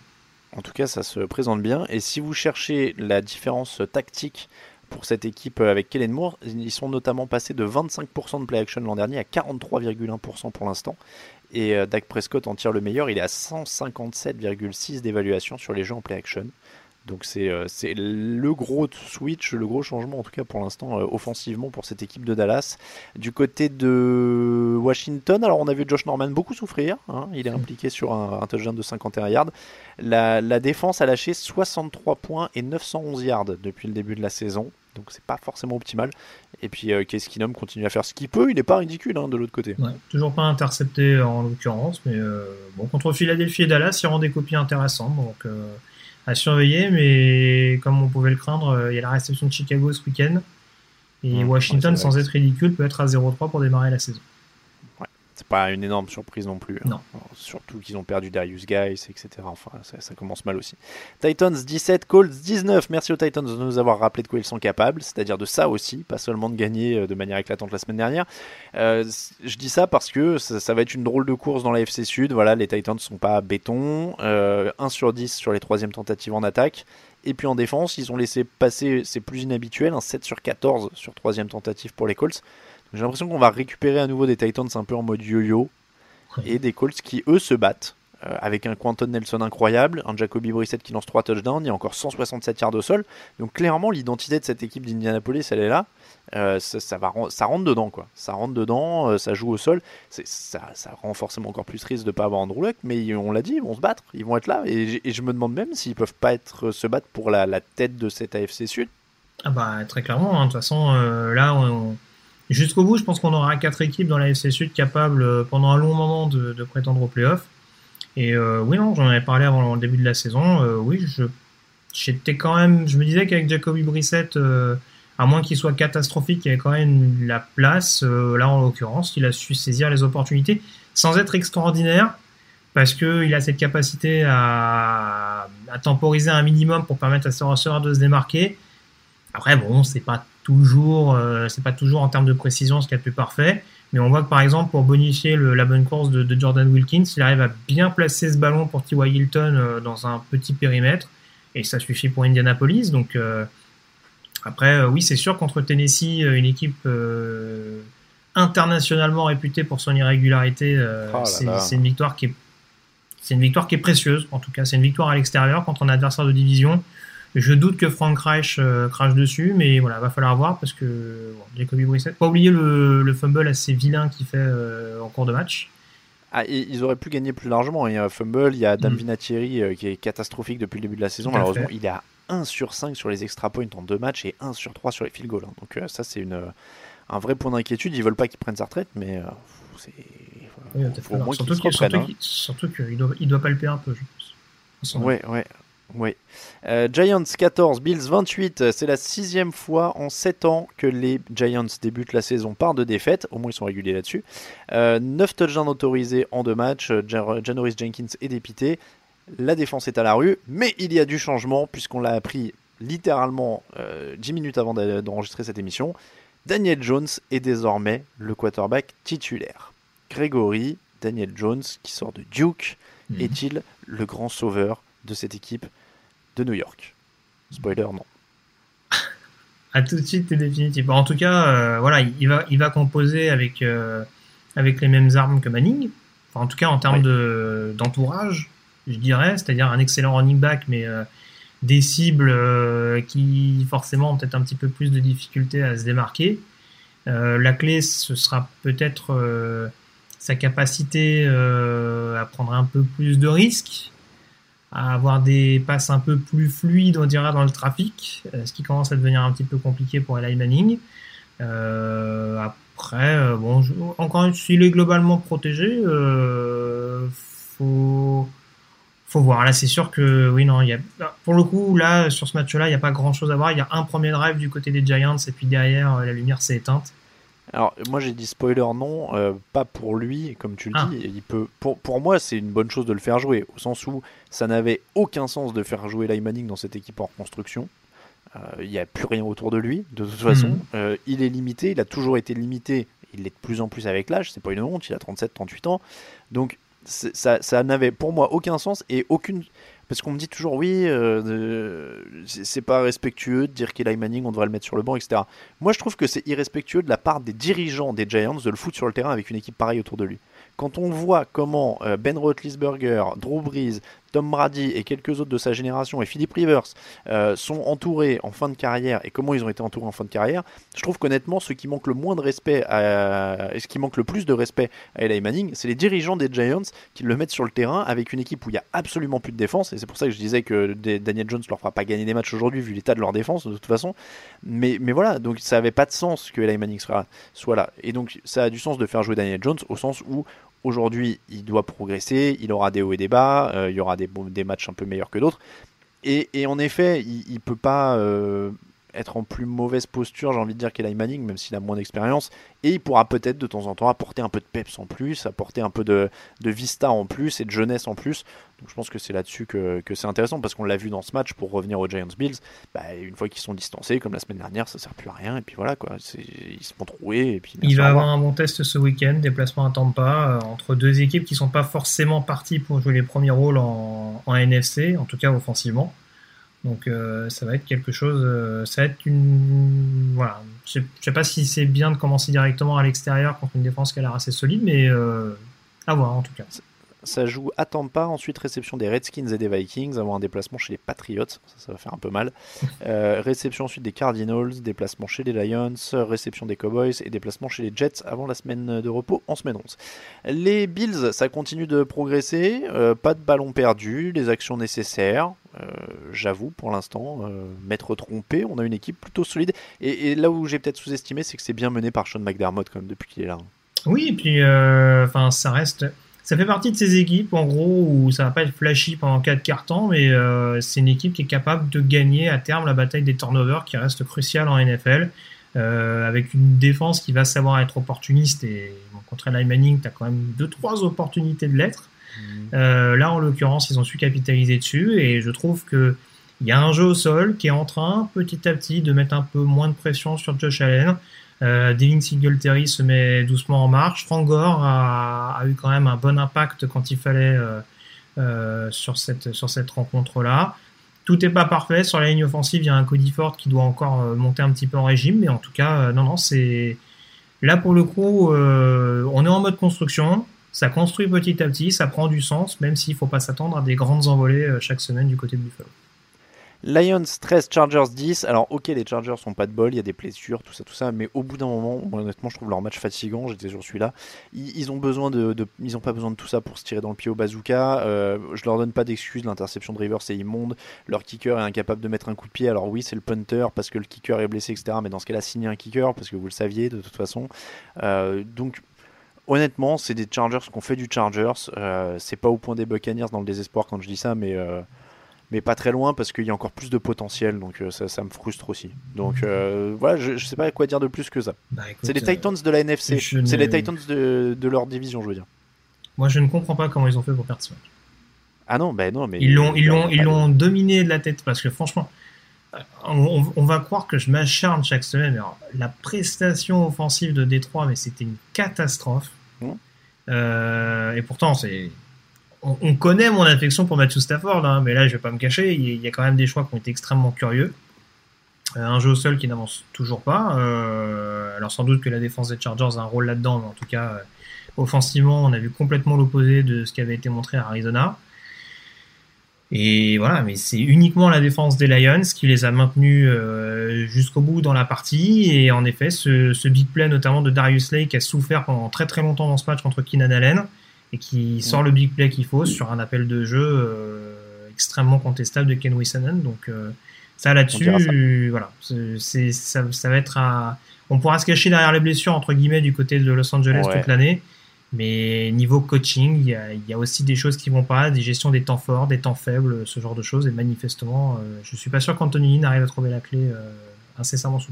En tout cas, ça se présente bien. Et si vous cherchez la différence tactique pour cette équipe avec Kellen Moore, ils sont notamment passés de 25% de play action l'an dernier à 43,1% pour l'instant. Et euh, Dak Prescott en tire le meilleur. Il est à 157,6 d'évaluation sur les jeux en play action. Donc c'est euh, c'est le gros switch, le gros changement en tout cas pour l'instant euh, offensivement pour cette équipe de Dallas. Du côté de Washington, alors on a vu Josh Norman beaucoup souffrir, hein. il est impliqué sur un, touchdown de 51 yards. La, la défense a lâché 63 points et 911 yards depuis le début de la saison, donc c'est pas forcément optimal. Et puis euh, Case Keenum continue à faire ce qu'il peut, il n'est pas ridicule hein, de l'autre côté. Ouais, toujours pas intercepté en l'occurrence, mais euh, bon, contre Philadelphie et Dallas, il rend des copies intéressantes, donc euh, à surveiller, mais comme on pouvait le craindre, euh, il y a la réception de Chicago ce week-end, et Mmh, Washington, ouais, sans être ridicule, peut être à 0-3 pour démarrer la saison. C'est pas une énorme surprise non plus. hein. Non. Surtout qu'ils ont perdu Darius Guys, etc. Enfin, ça, ça commence mal aussi. Titans 17, Colts 19. Merci aux Titans de nous avoir rappelé de quoi ils sont capables, c'est-à-dire de ça aussi, pas seulement de gagner euh, de manière éclatante la semaine dernière. Euh, je dis ça parce que ça, ça va être une drôle de course dans la FC Sud. Voilà, les Titans sont pas béton. Euh, 1 sur 10 sur les troisièmes tentatives en attaque. Et puis en défense, ils ont laissé passer, c'est plus inhabituel, un 7 sur 14 sur troisième tentative pour les Colts. J'ai l'impression qu'on va récupérer à nouveau des Titans un peu en mode yo-yo et des Colts qui eux se battent euh, avec un Quentin Nelson incroyable, un Jacoby Brissett qui lance 3 touchdowns, il y a encore 167 yards au sol. Donc clairement l'identité de cette équipe d'Indianapolis elle est là. Euh, ça, va, ça rentre dedans quoi. Ça rentre dedans, euh, ça joue au sol. Ça, ça rend forcément encore plus triste de pas avoir Andrew Luck, mais on l'a dit, ils vont se battre, ils vont être là. Et, je me demande même s'ils peuvent pas être se battre pour la, tête de cette AFC Sud. Ah bah très clairement, hein. de toute façon, là, on- jusqu'au bout, je pense qu'on aura quatre équipes dans la FC Sud capables euh, pendant un long moment de, prétendre au playoff. Et euh, oui, non, j'en avais parlé avant le début de la saison. euh, oui, je j'étais quand même, je me disais qu'avec Jacoby Brissett, à moins qu'il soit catastrophique, il y avait quand même la place. là, en l'occurrence, il a su saisir les opportunités sans être extraordinaire. parce qu'il a cette capacité à, à, temporiser un minimum pour permettre à ses receveurs de se démarquer. Après, bon, c'est pas toujours, euh, c'est pas toujours en termes de précision ce qu'il y a de plus parfait. Mais on voit que par exemple, pour bonifier le, la bonne course de, de, Jordan Wilkins, il arrive à bien placer ce ballon pour T.Y. Hilton euh, dans un petit périmètre. Et ça suffit pour Indianapolis. Donc, euh, après, oui, c'est sûr, contre Tennessee, une équipe internationalement réputée pour son irrégularité, Oh c'est une victoire qui est c'est une victoire qui est précieuse. En tout cas, c'est une victoire à l'extérieur contre un adversaire de division. Je doute que Frank Reich euh, crache dessus, mais voilà, va falloir voir parce que bon, Jacoby Brissett. Pas oublier le, le fumble assez vilain qu'il fait euh, en cours de match. Ah, et ils auraient pu gagner plus largement. Il y a un fumble, il y a Adam Mm. Vinatieri euh, qui est catastrophique depuis le début de la saison. Malheureusement, fait. il est à 1 sur 5 sur les extra points en deux matchs et 1 sur 3 sur les field goals. hein. Donc euh, ça, c'est une, un vrai point d'inquiétude. Ils veulent pas qu'il prenne sa retraite, mais c'est... Oui, falloir. moins qu'il surtout qu'il reprenne, surtout hein. surtout qu'il doit, il doit palper un peu, je pense. Ouais, ouais, ouais. Euh, Giants 14, Bills 28. C'est la sixième fois en 7 ans que les Giants débutent la saison par deux défaites. Au moins, ils sont réguliers là-dessus. Euh, 9 touchdowns autorisés en deux matchs. Euh, Jan- Janoris Jenkins est dépité. La défense est à la rue, mais il y a du changement puisqu'on l'a appris littéralement euh, 10 minutes avant d'enregistrer cette émission. Daniel Jones est désormais le quarterback titulaire. Grégory, Daniel Jones, qui sort de Duke, Mhm. est-il le grand sauveur de cette équipe de New York Spoiler, non. À tout de suite et définitif. Bon, en tout cas, euh, voilà, il va, il va composer avec, euh, avec les mêmes armes que Manning. Enfin, en tout cas, en termes de, d'entourage, je dirais, c'est-à-dire un excellent running back, mais euh, des cibles qui forcément ont peut-être un petit peu plus de difficulté à se démarquer. La clé, ce sera peut-être sa capacité à prendre un peu plus de risques, à avoir des passes un peu plus fluides, on dira, dans le trafic, euh, ce qui commence à devenir un petit peu compliqué pour Eli Manning. Euh, après, euh, bon, je- encore une s'il est globalement protégé, euh, faut, faut voir. Là, c'est sûr que, oui, non, il y a, pour le coup, là, sur ce match-là, il n'y a pas grand-chose à voir. Il y a un premier drive du côté des Giants, et puis derrière, euh, la lumière s'est éteinte. Alors, moi j'ai dit spoiler, non, euh, pas pour lui, comme tu le Ah. dis. Il peut, pour, pour moi, c'est une bonne chose de le faire jouer, au sens où ça n'avait aucun sens de faire jouer Eli Manning dans cette équipe en reconstruction. Euh, Il n'y a plus rien autour de lui, de toute façon. Mhm. Euh, il est limité, il a toujours été limité, il l'est de plus en plus avec l'âge, c'est pas une honte, il a 37-38 ans. Donc, ça, ça n'avait pour moi aucun sens et aucune. Parce qu'on me dit toujours, oui, euh, c'est pas respectueux de dire qu'Eli Manning, on devrait le mettre sur le banc, etc. Moi, je trouve que c'est irrespectueux de la part des dirigeants des Giants de le foutre sur le terrain avec une équipe pareille autour de lui. Quand on voit comment euh, Ben Roethlisberger, Drew Brees, Tom Brady et quelques autres de sa génération et Philip Rivers euh, sont entourés en fin de carrière et comment ils ont été entourés en fin de carrière, je trouve qu'honnêtement, ce qui manque le moins de respect à, et ce qui manque le plus de respect à Eli Manning, c'est les dirigeants des Giants qui le mettent sur le terrain avec une équipe où il y a absolument plus de défense. Et c'est pour ça que je disais que Daniel Jones leur fera pas gagner des matchs aujourd'hui vu l'état de leur défense de toute façon. Mais, mais voilà, donc ça avait pas de sens que Eli Manning soit là. Et donc ça a du sens de faire jouer Daniel Jones au sens où aujourd'hui il doit progresser, il aura des hauts et des bas, euh, il y aura des, matchs un peu meilleurs que d'autres. Et, et en effet, il, il peut pas euh, être en plus mauvaise posture, j'ai envie de dire qu'Eli Manning, même s'il a moins d'expérience. Et il pourra peut-être de temps en temps apporter un peu de peps en plus, apporter un peu de, de vista en plus et de jeunesse en plus. Donc je pense que c'est là-dessus que, que c'est intéressant parce qu'on l'a vu dans ce match pour revenir aux Giants Bills. Bah, une fois qu'ils sont distancés, comme la semaine dernière, ça sert plus à rien. Et puis voilà, quoi. Ils se font trouer. Et puis Il va avoir un bon test ce week-end, déplacement à Tampa, euh, entre deux équipes qui sont pas forcément parties pour jouer les premiers rôles en, en NFC, en tout cas offensivement. Donc euh, ça va être quelque chose, euh, ça va être une... Voilà, je sais, je sais pas si c'est bien de commencer directement à l'extérieur contre une défense qui a l'air assez solide, mais euh, à voir en tout cas. Ça joue à Tampa, ensuite réception des Redskins et des Vikings, avant un déplacement chez les Patriots, ça, ça va faire un peu mal. Euh, réception ensuite des Cardinals, déplacement chez les Lions, réception des Cowboys et déplacement chez les Jets avant la semaine de repos en semaine 11. Les Bills, ça continue de progresser, euh, pas de ballon perdu, les actions nécessaires. Euh, J'avoue, pour l'instant, m'être trompé, on a une équipe plutôt solide. Et, et là où j'ai peut-être sous-estimé, c'est que c'est bien mené par Sean McDermott quand même depuis qu'il est là. Oui, et puis enfin ça reste, ça fait partie de ces équipes en gros où ça va pas être flashy pendant quatre quarts temps, mais euh, c'est une équipe qui est capable de gagner à terme la bataille des turnovers qui reste cruciale en NFL. euh, avec une défense qui va savoir être opportuniste et bon, contre Eli Manning, tu as quand même deux trois opportunités de l'être. Euh, là, en l'occurrence, ils ont su capitaliser dessus et je trouve que il y a un jeu au sol qui est en train, petit à petit, de mettre un peu moins de pression sur Josh Allen. Euh, Devin Singletary se met doucement en marche. Frank Gore a, a eu quand même un bon impact quand il fallait euh, euh, sur cette, sur cette rencontre-là. Tout n'est pas parfait. Sur la ligne offensive, il y a un Cody Ford qui doit encore euh, monter un petit peu en régime. Mais en tout cas, euh, non, non, c'est. Là, pour le coup, euh, on est en mode construction. Ça construit petit à petit. Ça prend du sens, même s'il ne faut pas s'attendre à des grandes envolées chaque semaine du côté de Buffalo. Lions 13, Chargers 10. Alors, ok, les Chargers sont pas de bol, il y a des blessures, tout ça, tout ça, mais au bout d'un moment, honnêtement, je trouve leur match fatigant. J'étais sur celui-là. Ils, ils ont besoin de, ils ont pas besoin de tout ça pour se tirer dans le pied au bazooka. Euh, je leur donne pas d'excuses. L'interception de Rivers c'est immonde. Leur kicker est incapable de mettre un coup de pied. Alors oui, c'est le punter parce que le kicker est blessé, etc. Mais dans ce cas-là, signez un kicker parce que vous le saviez de toute façon. Euh, donc. Honnêtement, c'est des Chargers qu'on fait du Chargers. Euh, c'est pas au point des Buccaneers dans le désespoir quand je dis ça, mais euh, mais pas très loin parce qu'il y a encore plus de potentiel, donc euh, ça, ça me frustre aussi. Donc euh, voilà, je, je sais pas quoi dire de plus que ça. Bah, écoute, c'est les euh, Titans de la NFC, c'est ne- les Titans de, de leur division, je veux dire. Moi, je ne comprends pas comment ils ont fait pour perdre ce match. Ah non, ben non, mais Ils l'ont, ils l'ont, ils l'ont dominé de la tête parce que franchement, euh, on, on va croire que je m'acharne chaque semaine. alors, la prestation offensive de Détroit, mais c'était une catastrophe. Mmh. Euh, et pourtant, c'est, on, on connaît mon affection pour Matthew Stafford, hein, mais là, je vais pas me cacher. Il y, a- quand même des choix qui ont été extrêmement curieux. Euh, un jeu au sol qui n'avance toujours pas. Euh, alors sans doute que la défense des Chargers a un rôle là-dedans, mais en tout cas, euh, offensivement, on a vu complètement l'opposé de ce qui avait été montré à Arizona. Et voilà, mais c'est uniquement la défense des Lions qui les a maintenus jusqu'au bout dans la partie. Et en effet, ce, ce big play notamment de Darius Lake a souffert pendant très très longtemps dans ce match contre Keenan Allen et qui sort le big play qu'il faut sur un appel de jeu euh, extrêmement contestable de Ken Wissanen. Donc euh, ça là-dessus, voilà, c'est ça, ça va être à... On pourra se cacher derrière les blessures entre guillemets du côté de Los Angeles Ouais. toute l'année. Mais niveau coaching, il y, y a aussi des choses qui vont pas, des gestions des temps forts, des temps faibles, ce genre de choses. Et manifestement, euh, je suis pas sûr qu'Anthony Lynn arrive à trouver la clé euh, incessamment sous.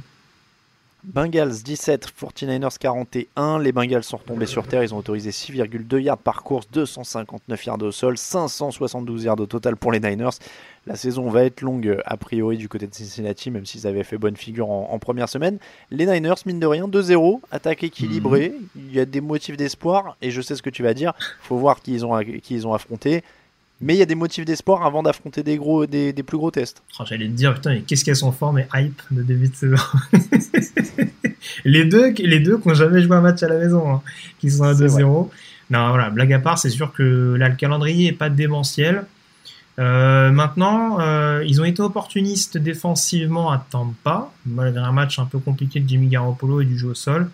Bengals 17, 49ers 41. Les Bengals sont retombés sur terre. Ils ont autorisé 6,2 yards par course, 259 yards au sol, 572 yards au total pour les Niners. La saison va être longue euh, a priori du côté de Cincinnati, même s'ils avaient fait bonne figure en, en première semaine. Les Niners, mine de rien, 2-0, attaque équilibrée. Il y a des motifs d'espoir, et je sais ce que tu vas dire. faut voir qui ils ont, qui ils ont affronté. Mais il y a des motifs d'espoir avant d'affronter des, gros, des, des plus gros tests. Oh, J'allais te dire, putain, mais qu'est-ce qu'elles sont fortes, mais hype de début de saison. les deux, les deux qui n'ont jamais joué un match à la maison, hein, qui sont à C'est 2-0. Non, voilà, blague à part, c'est sûr que là, le calendrier est pas démentiel. Euh, maintenant, euh, ils ont été opportunistes défensivement à Tampa, malgré un match un peu compliqué de Jimmy Garoppolo et du jeu au sol.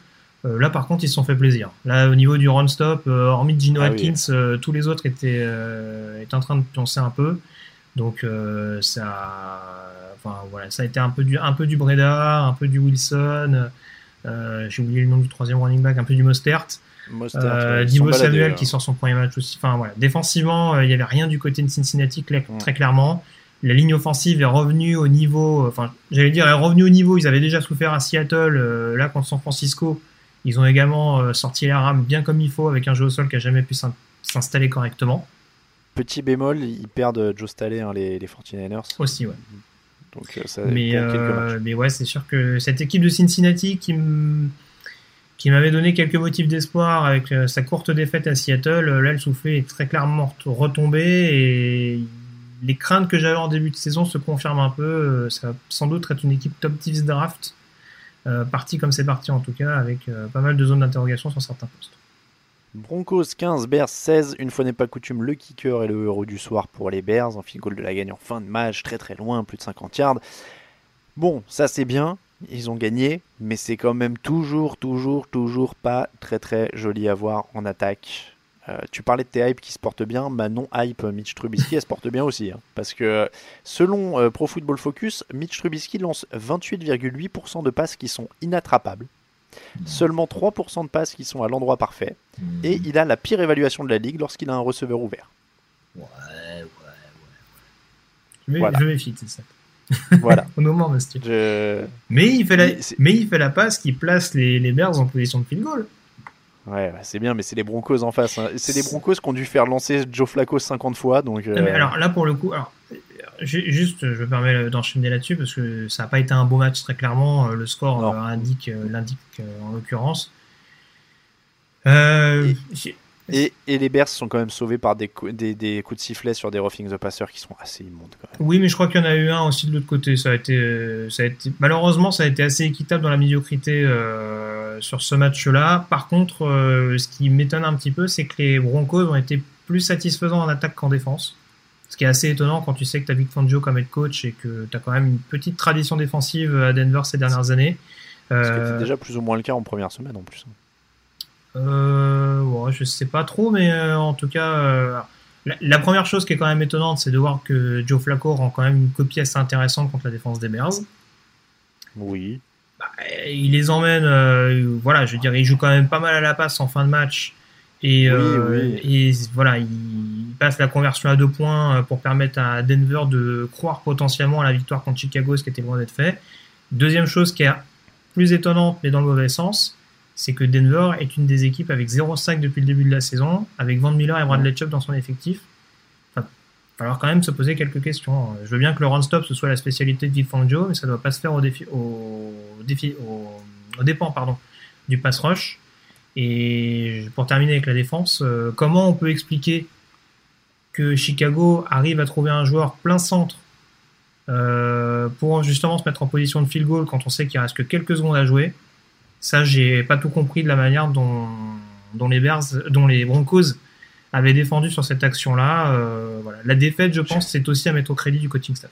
Euh, là, par contre, ils se sont fait plaisir. Là, au niveau du run-stop, euh, hormis Gino Ah oui. Atkins, euh, tous les autres étaient, euh, étaient en train de pioncer un peu. Donc, euh, ça, enfin, voilà, ça a été un peu du, un peu du Breda, un peu du Wilson. euh, J'ai oublié le nom du troisième running back, un peu du Mostert. Mostert, Divo Samuel là. qui sort son premier match aussi. Enfin voilà, défensivement, il y avait rien du côté de Cincinnati Mm. très clairement. La ligne offensive est revenue au niveau, enfin j'allais dire est revenue au niveau. Ils avaient déjà souffert à Seattle, euh, là contre San Francisco. Ils ont également euh, sorti la rame bien comme il faut avec un jeu au sol qui a jamais pu s'in- s'installer correctement. Petit bémol, ils perdent Joe Staley, hein, les, les 49ers. Aussi, ouais. Donc, euh, ça, Mais, euh, ouais, c'est sûr que cette équipe de Cincinnati qui m'avait donné quelques motifs d'espoir avec euh, sa courte défaite à Seattle, euh, là le soufflet est très clairement ret- retombé et les craintes que j'avais en début de saison se confirment un peu. Euh, Ça va sans doute être une équipe top 10 draft, euh, partie comme c'est parti en tout cas, avec euh, pas mal de zones d'interrogation sur certains postes. Broncos 15, Bears 16. Une fois n'est pas coutume, le kicker est le héros du soir pour les Bears. Un field goal de la gagne en fin de match, très très loin, plus de 50 yards. Bon, ça c'est bien, ils ont gagné, mais c'est quand même toujours, toujours, toujours pas très très joli à voir en attaque. Euh, tu parlais de tes hype qui se portent bien, ma non hype Mitch Trubisky elle se porte bien aussi. hein. parce que selon euh, Pro Football Focus, Mitch Trubisky lance 28,8% de passes qui sont inattrapables. Seulement 3% de passes qui sont à l'endroit parfait. Et il a la pire évaluation de la ligue lorsqu'il a un receveur ouvert. Ouais, ouais, ouais. Je, Voilà. je méfie, c'est ça. Voilà. Au moment, style. Je- Mais il fait la, mais il fait la passe qui place les, les Bears en position de field goal. Ouais, bah, c'est bien, mais c'est les Broncos en face. hein. C'est les Broncos qui ont dû faire lancer Joe Flacco 50 fois. Donc, mais euh, alors là, pour le coup, alors, ju- juste, je me permets d'enchaîner là-dessus parce que ça n'a pas été un beau match très clairement. euh, Le score euh, indique l'indique euh, en l'occurrence. Euh, et, et les Bears sont quand même sauvés par des, cou- des, des coups de sifflet sur des roughing the passer qui sont assez immondes. Quand même. Oui, mais je crois qu'il y en a eu un aussi de l'autre côté. Ça a été, euh, ça a été, malheureusement, ça a été assez équitable dans la médiocrité euh, sur ce match-là. Par contre, euh, ce qui m'étonne un petit peu, c'est que les Broncos ont été plus satisfaisants en attaque qu'en défense. Ce qui est assez étonnant quand tu sais que tu as Vic Fangio comme head coach et que tu as quand même une petite tradition défensive à Denver ces dernières années. Ce qui était Euh, déjà plus ou moins le cas en première semaine en plus. Euh, ouais, je sais pas trop, mais euh, en tout cas, euh, la, la première chose qui est quand même étonnante, c'est de voir que Joe Flacco rend quand même une copie assez intéressante contre la défense des Bears. Oui. Et il les emmène, euh, voilà, je veux dire, il joue quand même pas mal à la passe en fin de match. Et, Oui, et voilà, il passe la conversion à deux points pour permettre à Denver de croire potentiellement à la victoire contre Chicago, ce qui était loin d'être fait. Deuxième chose qui est plus étonnante, mais dans le mauvais sens, c'est que Denver est une des équipes avec 0 sac depuis le début de la saison, avec Van Miller et Bradley Chubb dans son effectif. Enfin, falloir quand même se poser quelques questions. Je veux bien que le run-stop ce soit la spécialité de Vic Fangio, mais ça ne doit pas se faire au, défi, au, défi, au, au dépend pardon, du pass rush. Et pour terminer avec la défense, euh, comment on peut expliquer que Chicago arrive à trouver un joueur plein centre euh, pour justement se mettre en position de field goal quand on sait qu'il reste que quelques secondes à jouer? Ça, j'ai pas tout compris de la manière dont, dont les Bears, dont les Broncos avaient défendu sur cette action-là. Euh, voilà. La défaite, je pense, c'est aussi à mettre au crédit du coaching staff.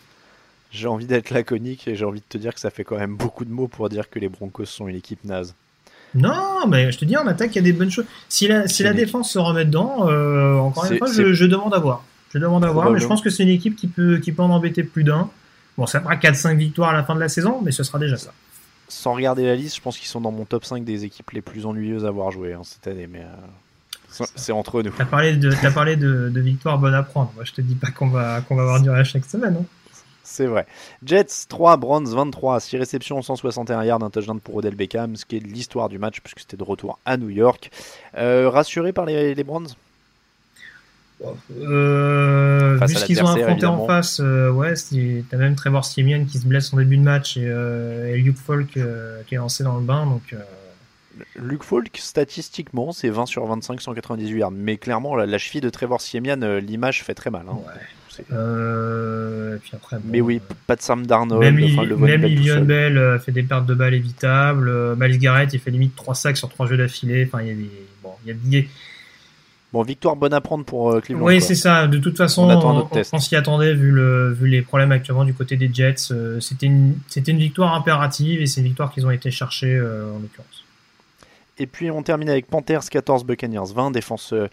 J'ai envie d'être laconique et j'ai envie de te dire que ça fait quand même beaucoup de mots pour dire que les Broncos sont une équipe naze. Non, mais je te dis, en attaque, il y a des bonnes choses. Si la, si la défense se remet dedans, euh, encore une fois, je, je demande à voir. Je demande à voir, mais je pense que c'est une équipe qui peut, qui peut en embêter plus d'un. Bon, ça fera 4-5 victoires à la fin de la saison, mais ce sera déjà ça. Sans regarder la liste, je pense qu'ils sont dans mon top 5 des équipes les plus ennuyeuses à avoir joué hein, cette année, mais euh, c'est- entre nous. T'as parlé de, t'as parlé de, de victoires bonnes à prendre. Moi, je te dis pas qu'on va, qu'on va avoir du rage chaque semaine. hein. C'est vrai. Jets 3, Browns 23, 6 réceptions, 161 yards, un touchdown pour Odell Beckham, ce qui est l'histoire du match puisque c'était de retour à New York. Euh, rassuré par les, les Browns? Euh, Face vu ce qu'ils ont affronté en face, euh, ouais, t'as même Trevor Siemian qui se blesse en début de match et, euh, et Luke Falk euh, qui est lancé dans le bain. Donc, euh, Luke Falk, statistiquement, c'est 20 sur 25, 198 yards. Mais clairement, la, la cheville de Trevor Siemian, l'image fait très mal. hein. C'est- euh, et puis après, bon, Mais oui, pas de Sam Darnold. Même, enfin, il- le même. Bell fait des pertes de balles évitables. Miles Garrett, il fait limite 3 sacs sur 3 jeux d'affilée. Enfin, il y a des. Bon, il y a des- Bon, victoire bonne à prendre pour euh, Cleveland. Oui, c'est ça. De toute façon, On on, s'y attendait vu, le, vu les problèmes actuellement du côté des Jets. Euh, C'était une, victoire impérative et c'est une victoire qu'ils ont été chercher euh, en l'occurrence. Et puis on termine avec Panthers 14, Buccaneers 20. Défense, euh,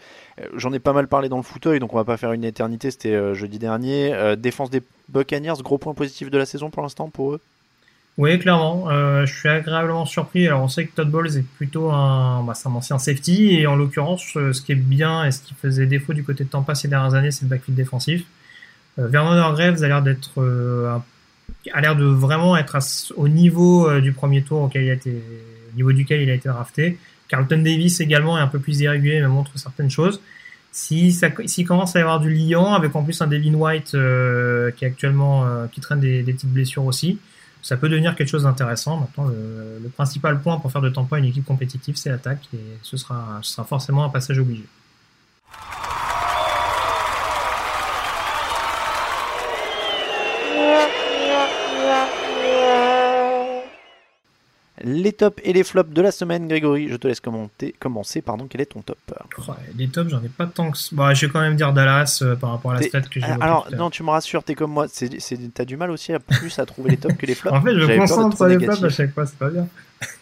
j'en ai pas mal parlé dans le fauteuil, donc on va pas faire une éternité. C'était euh, jeudi dernier. Euh, défense des Buccaneers, gros point positif de la saison pour l'instant pour eux? Oui, clairement. Euh, je suis agréablement surpris. Alors, on sait que Todd Bowles est plutôt un, bah, c'est un ancien safety. Et en l'occurrence, euh, ce qui est bien et ce qui faisait défaut du côté de Tampa ces dernières années, c'est le backfield défensif. Euh, Vernon Hargreaves a l'air d'être, euh, a l'air de vraiment être au niveau euh, du premier tour auquel il a été, au niveau duquel il a été drafté. Carlton Davis également est un peu plus irrégulier, mais montre certaines choses. Si ça, s'il commence à y avoir du liant, avec en plus un Devin White qui est actuellement, qui traîne des, des petites blessures aussi, ça peut devenir quelque chose d'intéressant. Maintenant, le, principal point pour faire de Tampa une équipe compétitive, c'est l'attaque, et ce sera forcément un passage obligé. Les tops et les flops de la semaine, Grégory, je te laisse commenter, commencer. Pardon, quel est ton top les tops, j'en ai pas tant que. Bah, je vais quand même dire Dallas euh, par rapport à la stat que j'ai. Alors, non, tu me rassures, t'es comme moi. T'as du mal aussi à plus à trouver les tops que les flops. En fait, je concentre sur les flops à chaque fois, c'est pas bien.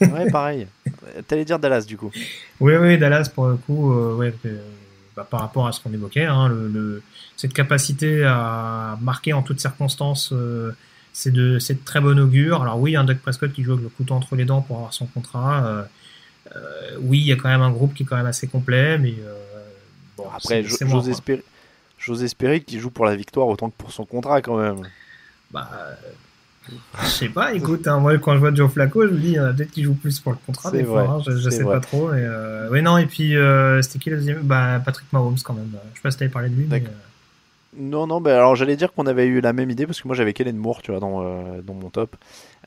Ouais, pareil. T'allais dire Dallas du coup. Oui, oui, Dallas, pour le coup, euh, ouais, euh, bah, par rapport à ce qu'on évoquait, hein, le, le- cette capacité à marquer en toutes circonstances, c'est de, de très bon augure. Alors oui, un Doug Prescott qui joue avec le couteau entre les dents pour avoir son contrat. euh, euh, oui, il y a quand même un groupe qui est quand même assez complet, mais euh, bon, Après, j'ose espérer, espérer qu'il joue pour la victoire autant que pour son contrat quand même. Bah, Je sais pas, écoute, hein, moi quand je vois Joe Flacco, je me dis, il y a peut-être qui joue plus pour le contrat des fois, hein, je, je sais vrai. pas trop. Et, euh, ouais, non, et puis euh, c'était qui le deuxième? Bah, Patrick Mahomes quand même. Je sais pas si t'avais parlé de lui. Mais. Non, non, bah alors j'allais dire qu'on avait eu la même idée parce que moi j'avais Kellen Moore, tu vois, dans, euh, dans mon top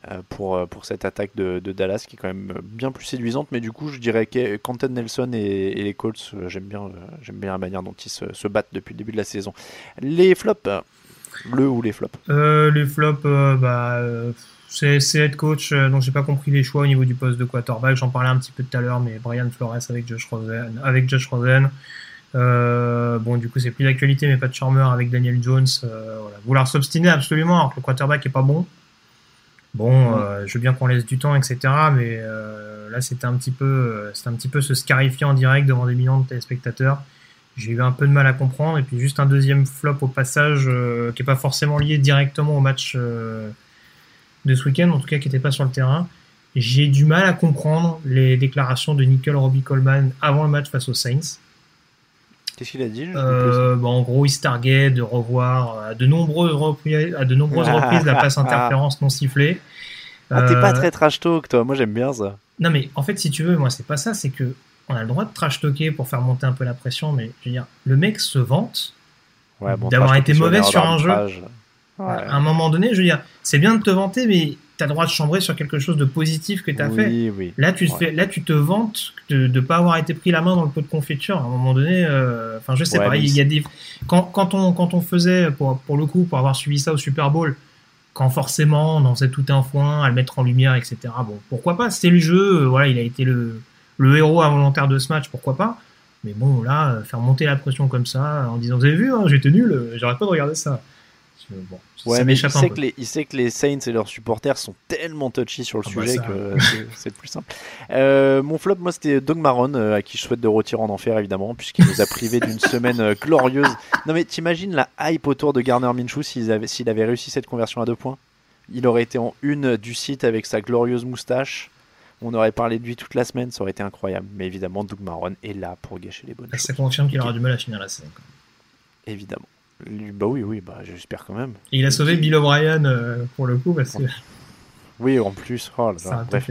euh, pour, euh, pour cette attaque de, Dallas qui est quand même bien plus séduisante. Mais du coup, je dirais que Quentin Nelson et, les Colts, j'aime bien, j'aime bien la manière dont ils se, battent depuis le début de la saison. Les flops, le ou les flops? Les flops, bah, c'est head coach, donc j'ai pas compris les choix au niveau du poste de quarterback. J'en parlais un petit peu tout à l'heure, mais Brian Flores avec Josh Rosen, avec Josh Rosen. Euh, bon, du coup, c'est plus d'actualité, mais pas de charmeur avec Daniel Jones. Euh, voilà. Vouloir s'obstiner absolument alors que le quarterback est pas bon. Bon, euh, je veux bien qu'on laisse du temps, etc. Mais euh, là, c'était un petit peu, euh, c'était un petit peu se scarifier en direct devant des millions de téléspectateurs. J'ai eu un peu de mal à comprendre. Et puis juste un deuxième flop au passage, euh, qui est pas forcément lié directement au match euh, de ce week-end, en tout cas qui n'était pas sur le terrain. J'ai du mal à comprendre les déclarations de Nickel Robbie Coleman avant le match face aux Saints. Qu'est-ce qu'il a dit. Euh, bah, en gros, il se targuait de revoir à de nombreuses reprises, à de nombreuses reprises la passe interférence non sifflée. Ah, t'es pas Euh, très trash talk, toi. Moi, j'aime bien ça. non, mais en fait, si tu veux, moi, c'est pas ça, c'est que on a le droit de trash talker pour faire monter un peu la pression, mais je veux dire, le mec se vante Ouais, bon, d'avoir été mauvais sur un jeu. Ouais. À un moment donné, je veux dire, c'est bien de te vanter, mais t'as le droit de chambrer sur quelque chose de positif que t'as Oui, fait. oui. Là, tu te Ouais. fais, là, tu te vantes de ne pas avoir été pris la main dans le pot de confiture. À un moment donné, euh, enfin, je sais Ouais, pas, il y a des, quand, quand on, quand on faisait, pour, pour le coup, pour avoir suivi ça au Super Bowl, quand forcément on en faisait tout un foin à le mettre en lumière, etc. Bon, pourquoi pas, c'était le jeu, euh, voilà, il a été le, le héros involontaire de ce match, pourquoi pas? Mais bon, là, euh, faire monter la pression comme ça, en disant, vous avez vu, hein, j'étais nul, j'arrête pas de regarder ça. Euh, Bon, Ouais, ça m'échappe un peu. que les, il sait que les Saints et leurs supporters sont tellement touchy sur le Ah bah sujet ça. que c'est- c'est le plus simple. Euh, mon flop, moi, c'était Doug Marron, euh, à qui je souhaite de retirer en enfer, évidemment, puisqu'il nous a privé d'une semaine euh, glorieuse. Non, mais t'imagines la hype autour de Garner Minshew s'il avait, réussi cette conversion à deux points? Il aurait été en une du site avec sa glorieuse moustache. On aurait parlé de lui toute la semaine, ça aurait été incroyable. Mais évidemment, Doug Marron est là pour gâcher les bonnes Là, choses. ça confirme qu'il aura du mal à finir la saison. Évidemment. Bah oui, oui, bah j'espère quand même. Et il a sauvé Bill O'Brien euh, pour le coup parce que Oui, en plus. Oh là ça là, bref.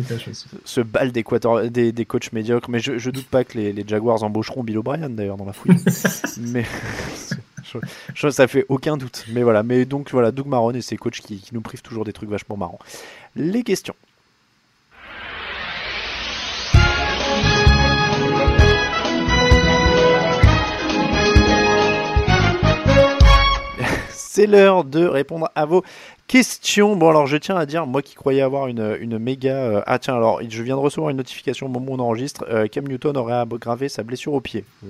ce bal des, des, des coachs médiocres. Mais je, je doute pas que les, les Jaguars embaucheront Bill O'Brien d'ailleurs dans la fouille. mais je, je- ça fait aucun doute. Mais voilà. Mais donc voilà, Doug Marron et ses coachs qui, qui nous privent toujours des trucs vachement marrants. Les questions. C'est l'heure de répondre à vos questions. Bon, alors je tiens à dire, moi qui croyais avoir une, une méga. euh, Ah, tiens, alors je viens de recevoir une notification au moment où on enregistre. euh, Cam Newton aurait aggravé sa blessure au pied. Euh,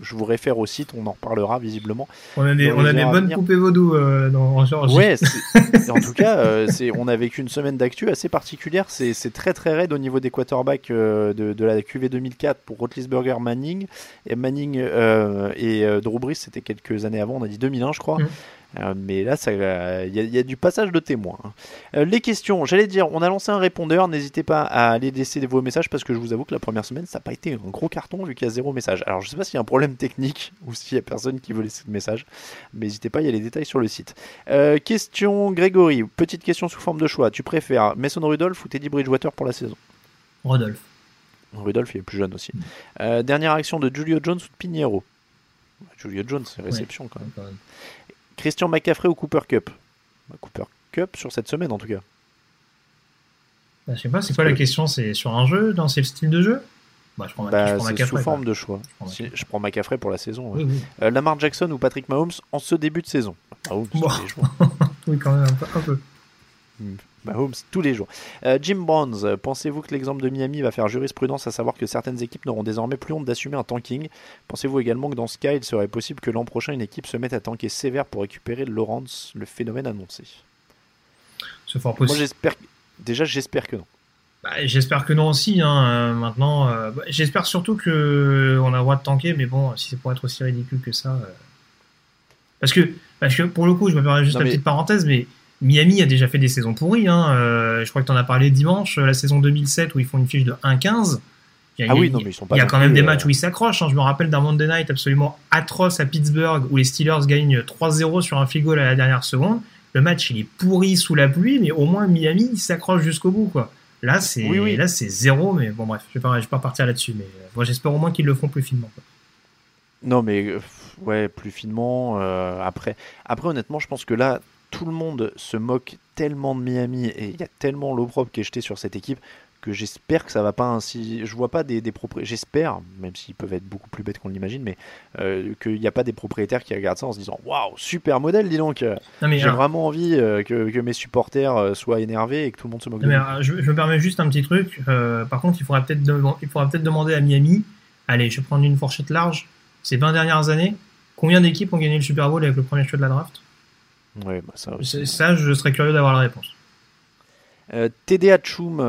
je, je vous réfère au site, on en reparlera visiblement. On a des, on a des bonnes poupées vaudou dans en Géorgie. Ouais, en tout cas, c'est, on a vécu une semaine d'actu assez particulière. C'est, c'est très très raide au niveau des quarterbacks de, de la QV 2004 pour Roethlisberger, Manning. Et Manning et Drew Brees, c'était quelques années avant, on a dit 2001, je crois. Mhm. Euh, mais là, il y, a- y a du passage de témoins. hein. Euh, les questions, j'allais dire, on a lancé un répondeur. N'hésitez pas à aller laisser vos messages parce que je vous avoue que la première semaine, ça n'a pas été un gros carton vu qu'il y a zéro message. Alors, je sais pas s'il y a un problème technique ou s'il y a personne qui veut laisser de message. Mais n'hésitez pas, il y a les détails sur le site. Euh, question Grégory, petite question sous forme de choix. Tu préfères Mason Rudolph ou Teddy Bridgewater pour la saison? Rodolphe. Rudolph il est plus jeune aussi. Euh, dernière action de Julio Jones ou de Pinheiro? Julio Jones, c'est réception quand même. quand même. Christian McCaffrey ou Cooper Cup Bah, Cooper Cup sur cette semaine en tout cas. Bah, je sais pas, c'est quoi la question C'est sur un jeu Dans quel style de jeu? Bah, je prends, ma- je Bah, prends c'est McCaffrey, sous forme de choix. prends Si- je prends McCaffrey pour la saison. ouais. Oui, oui. Euh, Lamar Jackson ou Patrick Mahomes en ce début de saison? Bon. jours. Oui, quand même, un peu. Un peu. Mahomes tous les jours. Euh, Jim Browns, euh, pensez-vous que l'exemple de Miami va faire jurisprudence à savoir que certaines équipes n'auront désormais plus honte d'assumer un tanking? Pensez-vous également que dans ce cas, il serait possible que l'an prochain une équipe se mette à tanker sévère pour récupérer Lawrence, le phénomène annoncé? C'est fort Moi possible. j'espère déjà j'espère que non. Bah, j'espère que non aussi. Hein. euh, maintenant, euh, bah, j'espère surtout que euh, on a le droit de tanker, mais bon, si c'est pour être aussi ridicule que ça. Parce que, parce que pour le coup, je me permets juste Non, la mais- petite parenthèse, mais Miami a déjà fait des saisons pourries. Hein. euh, je crois que tu en as parlé dimanche, euh, la saison 2007 où ils font une fiche de 1-15. Il y a- Ah oui, non, mais ils sont pas Il y a quand même des euh, matchs où ils s'accrochent. hein. Je me rappelle d'un Monday Night absolument atroce à Pittsburgh où les Steelers gagnent 3-0 sur un field goal à la dernière seconde. le match il est pourri sous la pluie, mais au moins Miami il s'accroche jusqu'au bout quoi. Là c'est Oui, oui. là c'est zéro, mais bon bref, je vais je vais pas partir là-dessus, mais euh, moi j'espère au moins qu'ils le font plus finement. quoi. Non, mais ouais, plus finement. euh, après, après, honnêtement, je pense que là, tout le monde se moque tellement de Miami et il y a tellement l'opprobre qui est jeté sur cette équipe que j'espère que ça va pas ainsi. Je vois pas des, des propriétaires. J'espère, même s'ils peuvent être beaucoup plus bêtes qu'on l'imagine, mais euh, qu'il n'y a pas des propriétaires qui regardent ça en se disant Waouh, super modèle, dis donc. J'ai alors- vraiment envie euh, que, que mes supporters euh, soient énervés et que tout le monde se moque Non, de mais, euh, je, je me permets juste un petit truc. euh, par contre, il faudra peut-être dem- il faudra peut-être demander à Miami. Allez, je vais prendre une fourchette large. Ces 20 dernières années, combien d'équipes ont gagné le Super Bowl avec le premier choix de la draft? Ouais, bah ça aussi. C'est- Ça, je serais curieux d'avoir la réponse. Euh, TD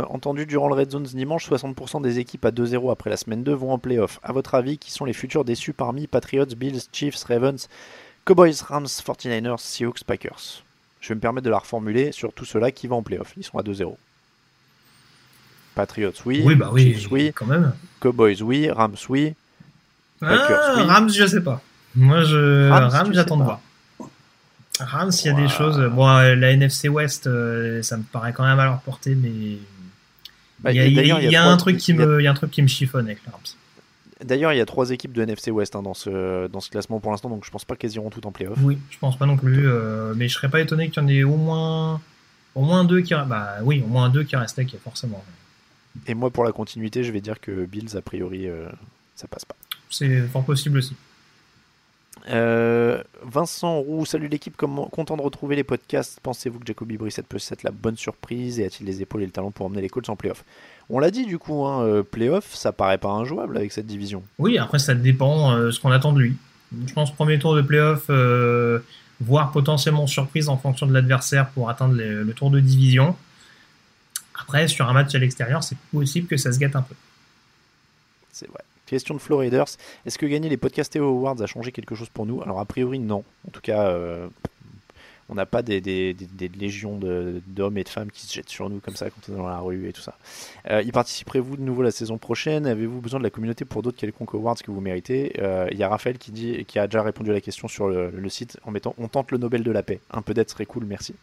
entendu durant le Red Zones dimanche, 60% des équipes à 2-0 après la semaine 2 vont en playoff. À votre avis, qui sont les futurs déçus parmi Patriots, Bills, Chiefs, Ravens, Cowboys, Rams, 49ers, Seahawks, Packers? Je vais me permettre de la reformuler sur tout cela qui va en playoff. Ils sont à 2-0. Patriots, oui. Oui, bah oui, Chiefs, oui. quand même. Cowboys, oui. Rams, oui. Packers, Ah, oui. Rams, je sais pas. Moi, je Rams, Rams, j'attends de pas. voir. Rams, il y a des choses. Bon, euh, la NFC West, euh, ça me paraît quand même à leur portée, mais Bah, il y a, y a- d'ailleurs, il y a trois- un truc qui me, il y a un truc qui me chiffonne avec les Rams. D'ailleurs, il y a trois équipes de NFC West hein, dans, ce, dans ce classement pour l'instant, donc je pense pas qu'elles iront toutes en playoff. Oui, je pense pas non plus, euh, mais je serais pas étonné qu'il y en ait au moins, au moins deux qui, bah oui, au moins deux qui restent avec, forcément. Et moi, pour la continuité, je vais dire que Bills, a priori, euh, ça passe pas. C'est fort possible aussi. Euh, Vincent Roux, salut l'équipe, comment- content de retrouver les podcasts. Pensez-vous que Jacoby Brissett peut être la bonne surprise et a-t-il les épaules et le talent pour emmener les Colts en playoff? On l'a dit du coup, hein, euh, playoff, ça paraît pas injouable avec cette division. Oui, après ça dépend euh, ce qu'on attend de lui. Je pense premier tour de playoff, euh, voire potentiellement surprise en fonction de l'adversaire pour atteindre le tour de division. Après, sur un match à l'extérieur, c'est possible que ça se gâte un peu. C'est vrai. Question de Flo Raiders. Est-ce que gagner les podcasts Théo Awards a changé quelque chose pour nous? Alors, a priori, non. En tout cas, euh, on n'a pas des, légions d'hommes et de femmes qui se jettent sur nous comme ça quand on est dans la rue et tout ça. Euh, y participerez-vous de nouveau la saison prochaine? Avez-vous besoin de la communauté pour d'autres quelconques awards que vous méritez? Euh, Il y a Raphaël qui, dit, qui a déjà répondu à la question sur le, site en mettant On tente le Nobel de la paix. Un peu d'aide serait cool, merci.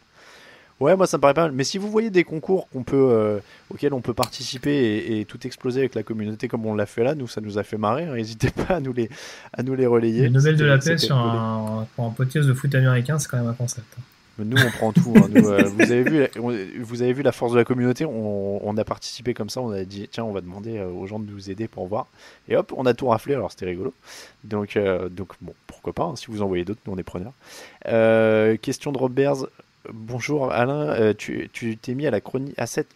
Ouais, moi ça me paraît pas mal. Mais si vous voyez des concours qu'on peut, euh, auxquels on peut participer et, et tout exploser avec la communauté comme on l'a fait là, nous ça nous a fait marrer. hein. N'hésitez pas à nous les, à nous les relayer. Le Nobel de la paix sur un, pour un podcast de foot américain, c'est quand même un concept. hein. Mais Nous on prend tout. hein. Nous, euh, vous, avez vu, vous avez vu la force de la communauté. On, on a participé comme ça. On a dit tiens, on va demander euh, aux gens de nous aider pour voir. Et hop, on a tout raflé. Alors c'était rigolo. Donc, euh, donc bon, pourquoi pas. hein, si vous envoyez d'autres, nous on est preneurs. Euh, question de Roberts. Bonjour Alain, Euh, tu t'es mis à la chronique à cette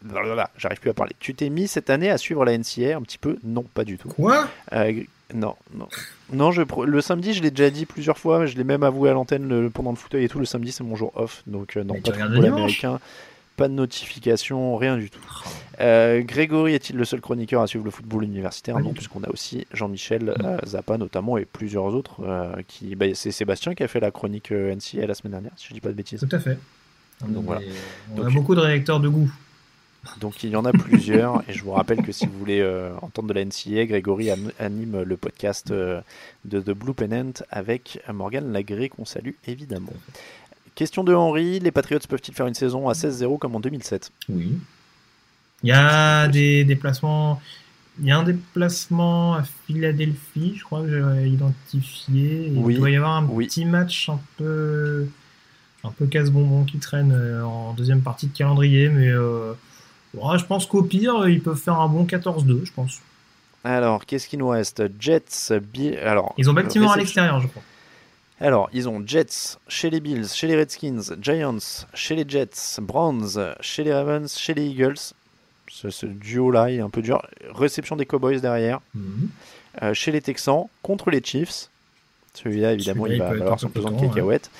j'arrive plus à parler. Tu t'es mis cette année à suivre la NCA un petit peu? Non, pas du tout. Quoi? Euh, non, non. Non, je, le samedi, je l'ai déjà dit plusieurs fois, je l'ai même avoué à l'antenne pendant le fauteuil et tout. Le samedi, c'est mon jour off, donc euh, non, Mais pas de football américain, pas de notification, rien du tout. Euh, Grégory est-il le seul chroniqueur à suivre le football universitaire? Non, puisqu'on a aussi Jean-Michel euh, Zappa notamment et plusieurs autres. euh, qui, bah, c'est Sébastien qui a fait la chronique NCA la semaine dernière, si je dis pas de bêtises. Tout à fait. Donc voilà. On Donc- a beaucoup de réacteurs de goût. Donc il y en a plusieurs et je vous rappelle que si vous voulez euh, entendre de la NCA, Grégory anime le podcast euh, de The Blue Pennant avec Morgan Lagré qu'on salue évidemment. Question de Henri, les Patriots peuvent-ils faire une saison à 16-0 comme en 2007 Oui. Il y a des déplacements. Il y a un déplacement à Philadelphie, je crois que j'ai identifié. Et Oui, Il doit y avoir un oui. petit match un peu, un peu casse-bonbon qui traîne euh, en deuxième partie de calendrier, mais euh, ouais, je pense qu'au pire, ils peuvent faire un bon 14-2, je pense. Alors, qu'est-ce qu'il nous reste? Jets, Bill... Alors, Ils ont Baltimore à réception- l'extérieur, je crois. Alors, ils ont Jets chez les Bills, chez les Redskins, Giants, chez les Jets, Browns, chez les Ravens, chez les Eagles. Ce, ce duo-là est un peu dur. Réception des Cowboys derrière. Mhm. Euh, chez les Texans, contre les Chiefs. Celui-là, évidemment, Celui-là, il il va un son pesant de cacahuètes.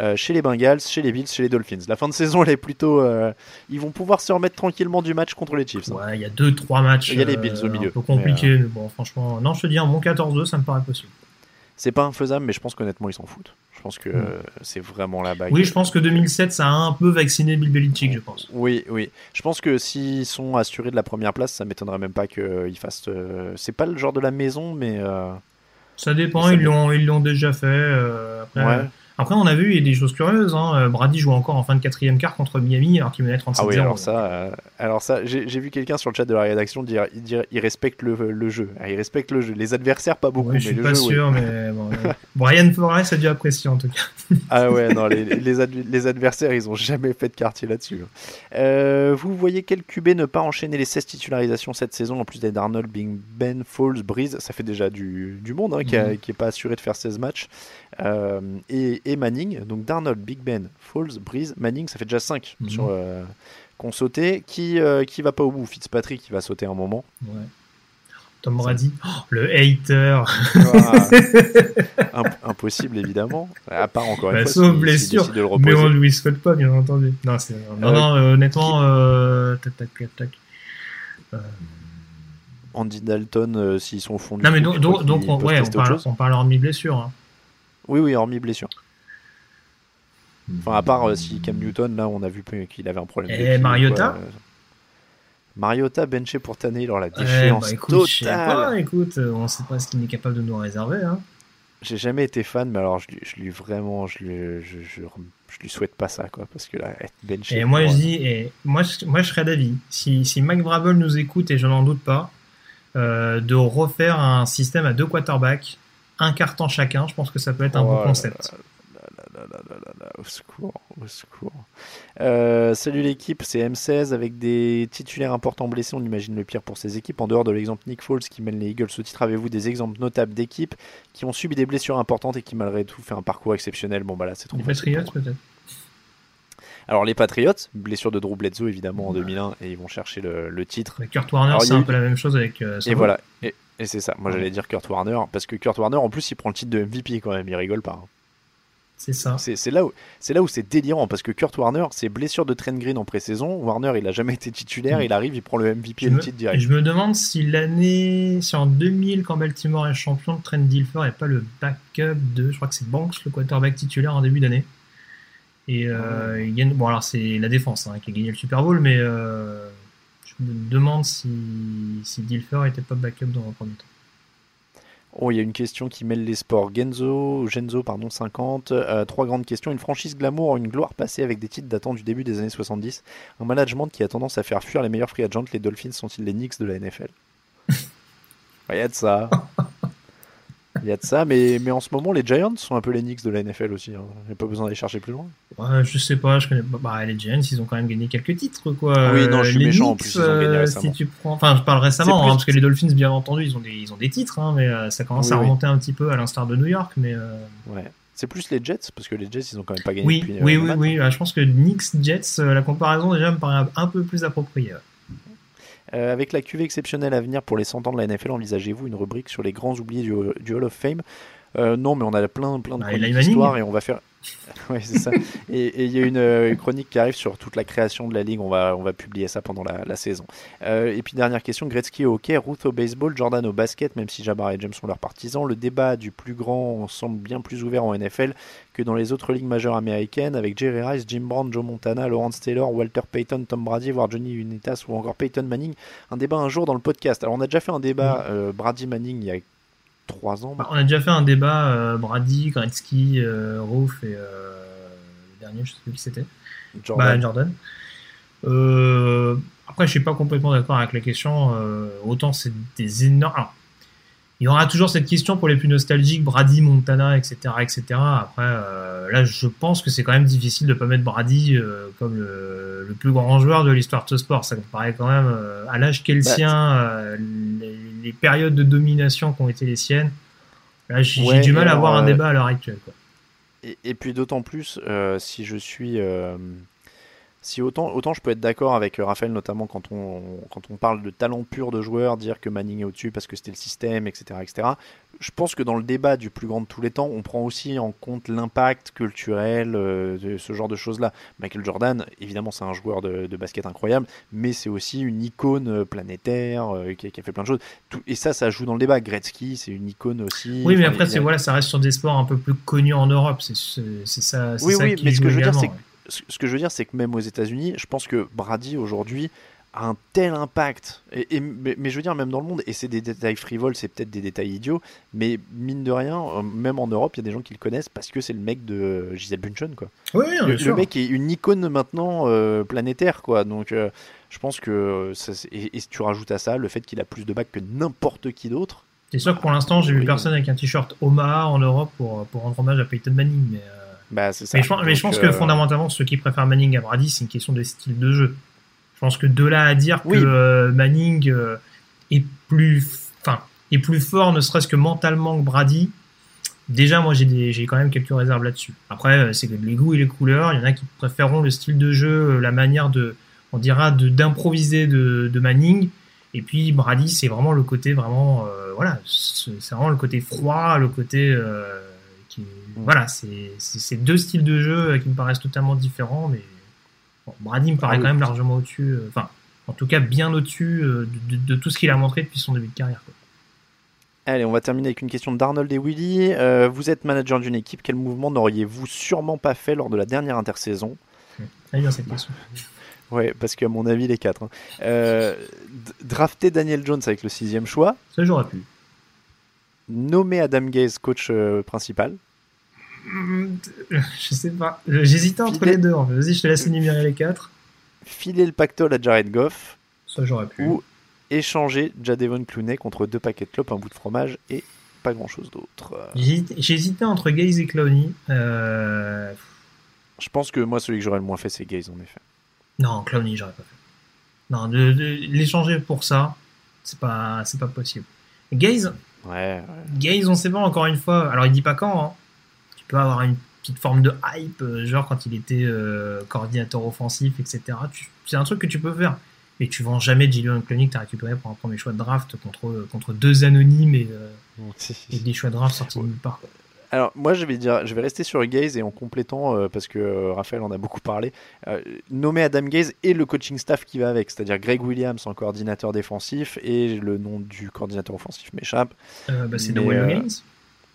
Euh, chez les Bengals, chez les Bills, chez les Dolphins. La fin de saison, elle est plutôt. euh, ils vont pouvoir se remettre tranquillement du match contre les Chiefs. hein. Ouais, il y a deux, trois matchs. Il y a les euh, Bills au milieu, Un peu mais, mais bon, franchement, non, je te dis, un bon 14-2, ça me paraît possible. C'est pas infaisable, mais je pense qu'honnêtement, ils s'en foutent. Je pense que Mm. euh, c'est vraiment la bague. Oui, je pense que 2007, ça a un peu vacciné Bill Belichick, je pense. Oui, oui. Je pense que s'ils sont assurés de la première place, ça m'étonnerait même pas qu'ils fassent. euh, C'est pas le genre de la maison, mais. euh, Ça dépend, Ça ils l'ont, ils l'ont déjà fait. euh, après, Ouais. Après, on a vu, il y a des choses curieuses. Hein. Euh, Brady joue encore en fin de quatrième quart contre Miami alors qu'il menait 37-0. Ah oui, alors ça, euh, alors ça j'ai vu quelqu'un sur le chat de la rédaction dire dire, il respecte le, le jeu. Ah, il respecte le jeu. Les adversaires, pas beaucoup, Ouais, je mais suis le pas jeu, sûr, mais bon, euh, Brian Flores a dû apprécier en tout cas. Ah ouais, non, les, les, ad- les adversaires, ils ont jamais fait de quartier là-dessus. Euh, vous voyez quel QB ne pas enchaîner les 16 titularisations cette saison, en plus d'être Arnold, Bing Ben, Falls, Breeze, ça fait déjà du, du monde hein, qui, a- Mhm. qui est pas assuré de faire 16 matchs. Et, et Manning, donc Darnold, Big Ben, Falls, Breeze, Manning, ça fait déjà 5 Mhm. sur euh, qu'on sautait. Qui, euh, qui va pas au bout? Fitzpatrick qui va sauter un moment. Ouais. Tom Brady, Oh, le hater. Ah, imp- impossible évidemment. À part encore une Bah, fois. sauf blessure. décide de le mais on lui souhaite pas, bien entendu. Non, non, non, euh, honnêtement, euh, tac, tac, tac, tac. Euh, Andy Dalton, euh, s'ils sont au fond du Non, mais donc, donc, on, ouais, on parle, on parle hormis blessure. hein. Oui, oui, hormis blessure. Enfin, à part euh, si Cam Newton, là, on a vu qu'il avait un problème. Et Mariota euh. Mariota benché pour Tannehill, alors la Ouais, déchéance bah, écoute, je sais totale. pas, écoute, euh, on sait pas ce qu'il est capable de nous réserver. Hein. J'ai jamais été fan, mais alors je lui, je lui vraiment, je lui, je, je, je lui souhaite pas ça, quoi, parce que là, être benché. Et moi, euh, dis, et moi, je, moi, je serais d'avis, si, si Mike Vrabel nous écoute, et je n'en doute pas, euh, de refaire un système à deux quarterbacks, un carton chacun, je pense que ça peut être un Oh bon là concept. là là au secours, au secours. Euh, salut l'équipe, c'est M16 avec des titulaires importants blessés. On imagine le pire pour ces équipes. En dehors de l'exemple Nick Foles qui mène les Eagles au titre, avez-vous des exemples notables d'équipes qui ont subi des blessures importantes et qui malgré tout fait un parcours exceptionnel Bon bah là c'est trop Les Patriots, peut-être. Alors les Patriots, blessure de Drew Bledsoe évidemment en 2001 et ils vont chercher le, titre. Mais Kurt Warner, c'est un eu- peu la même chose avec. euh, Et voilà. Et, c'est ça. Moi j'allais dire Kurt Warner parce que Kurt Warner en plus il prend le titre de MVP quand même. Il rigole pas. hein. C'est ça. C'est là où c'est là où c'est délirant parce que Kurt Warner, c'est blessure de Trent Green en pré-saison. Warner, il a jamais été titulaire, Mm. il arrive, il prend le MVP et le titre et direct. je me demande si l'année, si en 2000, quand Baltimore est champion, Trent Dilfer n'est pas le backup de, je crois que c'est Banks, le quarterback titulaire en début d'année. Et euh, il gagne, bon alors c'est la défense hein, qui a gagné le Super Bowl, mais euh, je me demande si, si Dilfer était pas backup dans un premier temps. Oh, il y a une question qui mêle les sports. Genzo, Genzo, pardon, 50. Euh, trois grandes questions. Une franchise glamour, une gloire passée avec des titres datant du début des années 70. Un management qui a tendance à faire fuir les meilleurs free agents. Les Dolphins sont-ils les Knicks de la NFL Il y a de ça. Il y a de ça, mais, mais en ce moment, les Giants sont un peu les Knicks de la NFL aussi. hein. Il n'y a pas besoin d'aller chercher plus loin. Ouais, je sais pas, je connais pas. Bah, les Giants, ils ont quand même gagné quelques titres, quoi. Oui, non, je suis les méchant, en Knicks, plus, ils ont gagné euh, récemment. Si tu prends... Enfin, je parle récemment, plus- hein, parce que les Dolphins, bien entendu, ils ont des, ils ont des titres, hein, mais euh, ça commence Oui, à oui. remonter un petit peu à l'instar de New York, mais. euh, Ouais. C'est plus les Jets, parce que les Jets, ils ont quand même pas gagné Oui, depuis. oui, oui, oui. Ah, Je pense que Knicks Jets, la comparaison déjà me paraît un peu plus appropriée. Euh, avec la QV exceptionnelle à venir pour les 100 ans de la NFL, envisagez-vous une rubrique sur les grands oubliés du, du Hall of Fame? Euh, Non, mais on a plein, plein de Bah, d'histoire et on va faire. ouais, c'est ça. Et il y a une, euh, une chronique qui arrive sur toute la création de la ligue. On va, on va publier ça pendant la, la saison. Euh, et puis dernière question Gretzky au hockey, Ruth au baseball, Jordan au basket. Même si Jabbar et James sont leurs partisans, le débat du plus grand semble bien plus ouvert en NFL que dans les autres ligues majeures américaines, avec Jerry Rice, Jim Brown, Joe Montana, Lawrence Taylor, Walter Payton, Tom Brady, voire Johnny Unitas ou encore Peyton Manning. Un débat un jour dans le podcast. Alors on a déjà fait un débat euh, Brady Manning il y a trois ans. Bah, on a déjà fait un débat euh, Brady, Gretzky, euh, Roof et euh, le dernier, je sais plus qui c'était. Jordan. Bah, Jordan. Euh, après, je suis pas complètement d'accord avec la question. autant c'est des énormes. Alors, il y aura toujours cette question pour les plus nostalgiques, Brady, Montana, etc., etc. Après, euh, là, je pense que c'est quand même difficile de pas mettre Brady euh, comme le, le plus grand joueur de l'histoire de ce sport. Ça me paraît quand même, euh, à l'âge qu'est le Bah, sien, euh, les, les périodes de domination qui ont été les siennes. Là, j'ai Ouais, du mal à avoir un euh, débat à l'heure actuelle. Quoi. Et, et puis d'autant plus, euh, si je suis... si autant, autant je peux être d'accord avec euh, Raphaël, notamment quand on, quand on parle de talent pur de joueur, dire que Manning est au-dessus parce que c'était le système, etc., etc. Je pense que dans le débat du plus grand de tous les temps, on prend aussi en compte l'impact culturel, euh, de ce genre de choses-là. Michael Jordan, évidemment, c'est un joueur de, de basket incroyable, mais c'est aussi une icône euh, planétaire euh, qui, a, qui a fait plein de choses. Tout- et ça, ça joue dans le débat. Gretzky, c'est une icône aussi. Oui, mais après, a- voilà, ça reste sur des sports un peu plus connus en Europe. C'est ça. Oui, ça oui, qui mais ce que je veux dire, c'est que, ce que je veux dire, c'est que même aux États-Unis, je pense que Brady aujourd'hui a un tel impact. Et, et- mais, mais je veux dire, même dans le monde, et c'est des détails frivoles, c'est peut-être des détails idiots, mais mine de rien, euh, même en Europe, il y a des gens qui le connaissent parce que c'est le mec de Gisèle Bunchen, quoi. Oui, le, mec est une icône maintenant euh, planétaire, quoi. Donc, euh, je pense que. ça, et, et si tu rajoutes à ça le fait qu'il a plus de bacs que n'importe qui d'autre. C'est sûr que pour l'instant, j'ai vu personne avec un t-shirt Omaha en Europe pour, pour rendre hommage à Peyton Manning. Mais, euh, Bah, ça. mais je, pense- mais je que euh, fondamentalement, ceux qui préfèrent Manning à Brady, c'est une question de style de jeu. Je pense que de là à dire Oui. que euh, Manning euh, est plus, enfin, est plus fort, ne serait-ce que mentalement que Brady. Déjà, moi, j'ai quand même quelques réserves là-dessus. Après, c'est que les goûts et les couleurs. Il y en a qui préféreront le style de jeu, la manière de, on dira, d'improviser de, de Manning. Et puis Brady, c'est vraiment le côté vraiment, euh, voilà, c'est c'est vraiment le côté froid, le côté, euh, qui, voilà, c'est deux styles de jeu euh, qui me paraissent totalement différents, mais bon, Brady me paraît Ah oui. quand même largement au-dessus, euh, enfin, en tout cas bien au-dessus euh, de, de- de tout ce qu'il a montré depuis son début de carrière. quoi. Allez, on va terminer avec une question d'Arnold et Willy. Euh, vous êtes manager d'une équipe, quel mouvement n'auriez-vous sûrement pas fait lors de la dernière intersaison? Très bien cette question. Ouais, parce qu'à mon avis, les quatre. hein. Euh, drafter Daniel Jones avec le sixième choix? Ça j'aurais pu. Nommer Adam Gaze coach euh, principal. Hum, Je sais pas, j'hésitais entre les deux. Vas-y, je te laisse énumérer les quatre. Filer le pactole à Jared Goff. Ça j'aurais pu. Ou échanger Jadevon Clooney contre deux paquets de clopes, un bout de fromage et pas grand-chose d'autre. J'hésitais entre Gaze et Clowney. Euh, Je pense que moi, celui que j'aurais le moins fait, c'est Gaze, en effet. Non, Clowney, j'aurais pas fait. Non, de, de- l'échanger pour ça, c'est pas, c'est pas possible. Gaze, Ouais, ouais. Gaze, on sait pas encore une fois. Alors, il dit pas quand. Hein. Tu peux avoir une petite forme de hype, euh, genre quand il était euh, coordinateur offensif, etc. Tu- C'est un truc que tu peux faire. Mais tu vends jamais Jillian Clowney que tu as récupéré pour un premier choix de draft contre, contre deux anonymes et, euh, et des choix de draft sortis de nulle part. quoi. Alors moi je vais dire, je vais rester sur Gaze et en complétant euh, parce que euh, Raphaël en a beaucoup parlé, euh, nommer Adam Gaze et le coaching staff qui va avec, c'est-à-dire Greg Williams en coordinateur défensif et le nom du coordinateur offensif m'échappe. Bah, c'est euh, Gaines.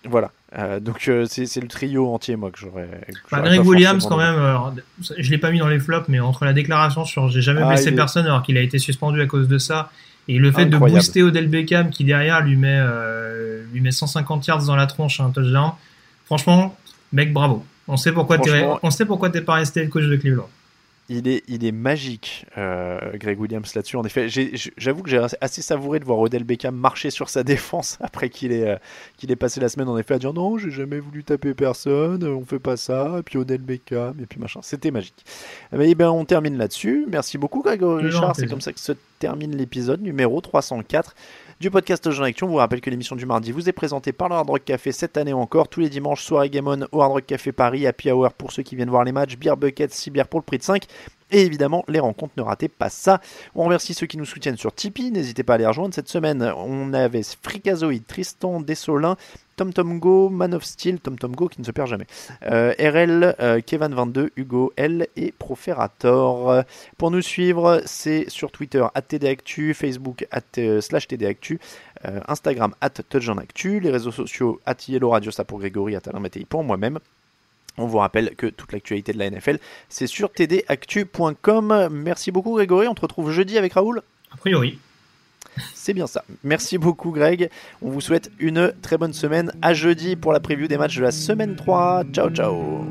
Voilà, donc c'est c'est le trio entier moi que j'aurais. Bah, Greg Williams, quand même, alors, je l'ai pas mis dans les flops, mais entre la déclaration sur j'ai jamais Ah, blessé est- personne alors qu'il a été suspendu à cause de ça, et le fait Incroyable. de booster Odell Beckham qui derrière lui met, euh, lui met 150 yards dans la tronche à un touchdown, franchement, mec, bravo. On sait pourquoi t'es, on sait pourquoi t'es pas resté le coach de Cleveland. Il est, il est magique, euh, Greg Williams là-dessus. En effet, j'avoue que j'ai assez savouré de voir Odell Beckham marcher sur sa défense après qu'il ait, euh, qu'il ait passé la semaine en effet à dire non, j'ai jamais voulu taper personne, on fait pas ça, et puis Odell Beckham, et puis machin. C'était magique. Eh ben, on termine là-dessus. Merci beaucoup, un Richard. C'est comme ça que se termine l'épisode numéro 304 du podcast Jean Action. On vous rappelle que l'émission du mardi vous est présentée par le Hard Rock Café cette année encore, tous les dimanches, soirée Game On au Hard Rock Café Paris, Happy Hour pour ceux qui viennent voir les matchs, Beer Bucket, 6 bières pour le prix de 5. Et évidemment, les rencontres, ne ratez pas ça. On remercie ceux qui nous soutiennent sur Tipeee. N'hésitez pas à les rejoindre. Cette semaine, on avait Fricazoïd, Tristan Dessolin, Tom Tom Go, Man of Steel, Tom qui ne se perd jamais, euh, RL, euh, Kevin22, Hugo L et Proferator. Pour nous suivre, c'est sur Twitter, TDActu, Facebook, at, euh, slash TDActu, Instagram, at les réseaux sociaux, at Yellow Radio, ça pour Grégory, at Alain pour moi-même. On vous rappelle que toute l'actualité de la NFL, c'est sur tdactu.com. Merci beaucoup Grégory, on te retrouve jeudi avec Raoul A priori. C'est bien ça. Merci beaucoup Greg. On vous souhaite une très bonne semaine. À jeudi pour la preview des matchs de la semaine 3. Ciao ciao.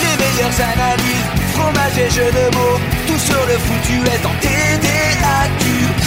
Les meilleures analyses, fromage et jeux de mots, tout sur le foutu est en TDAQ.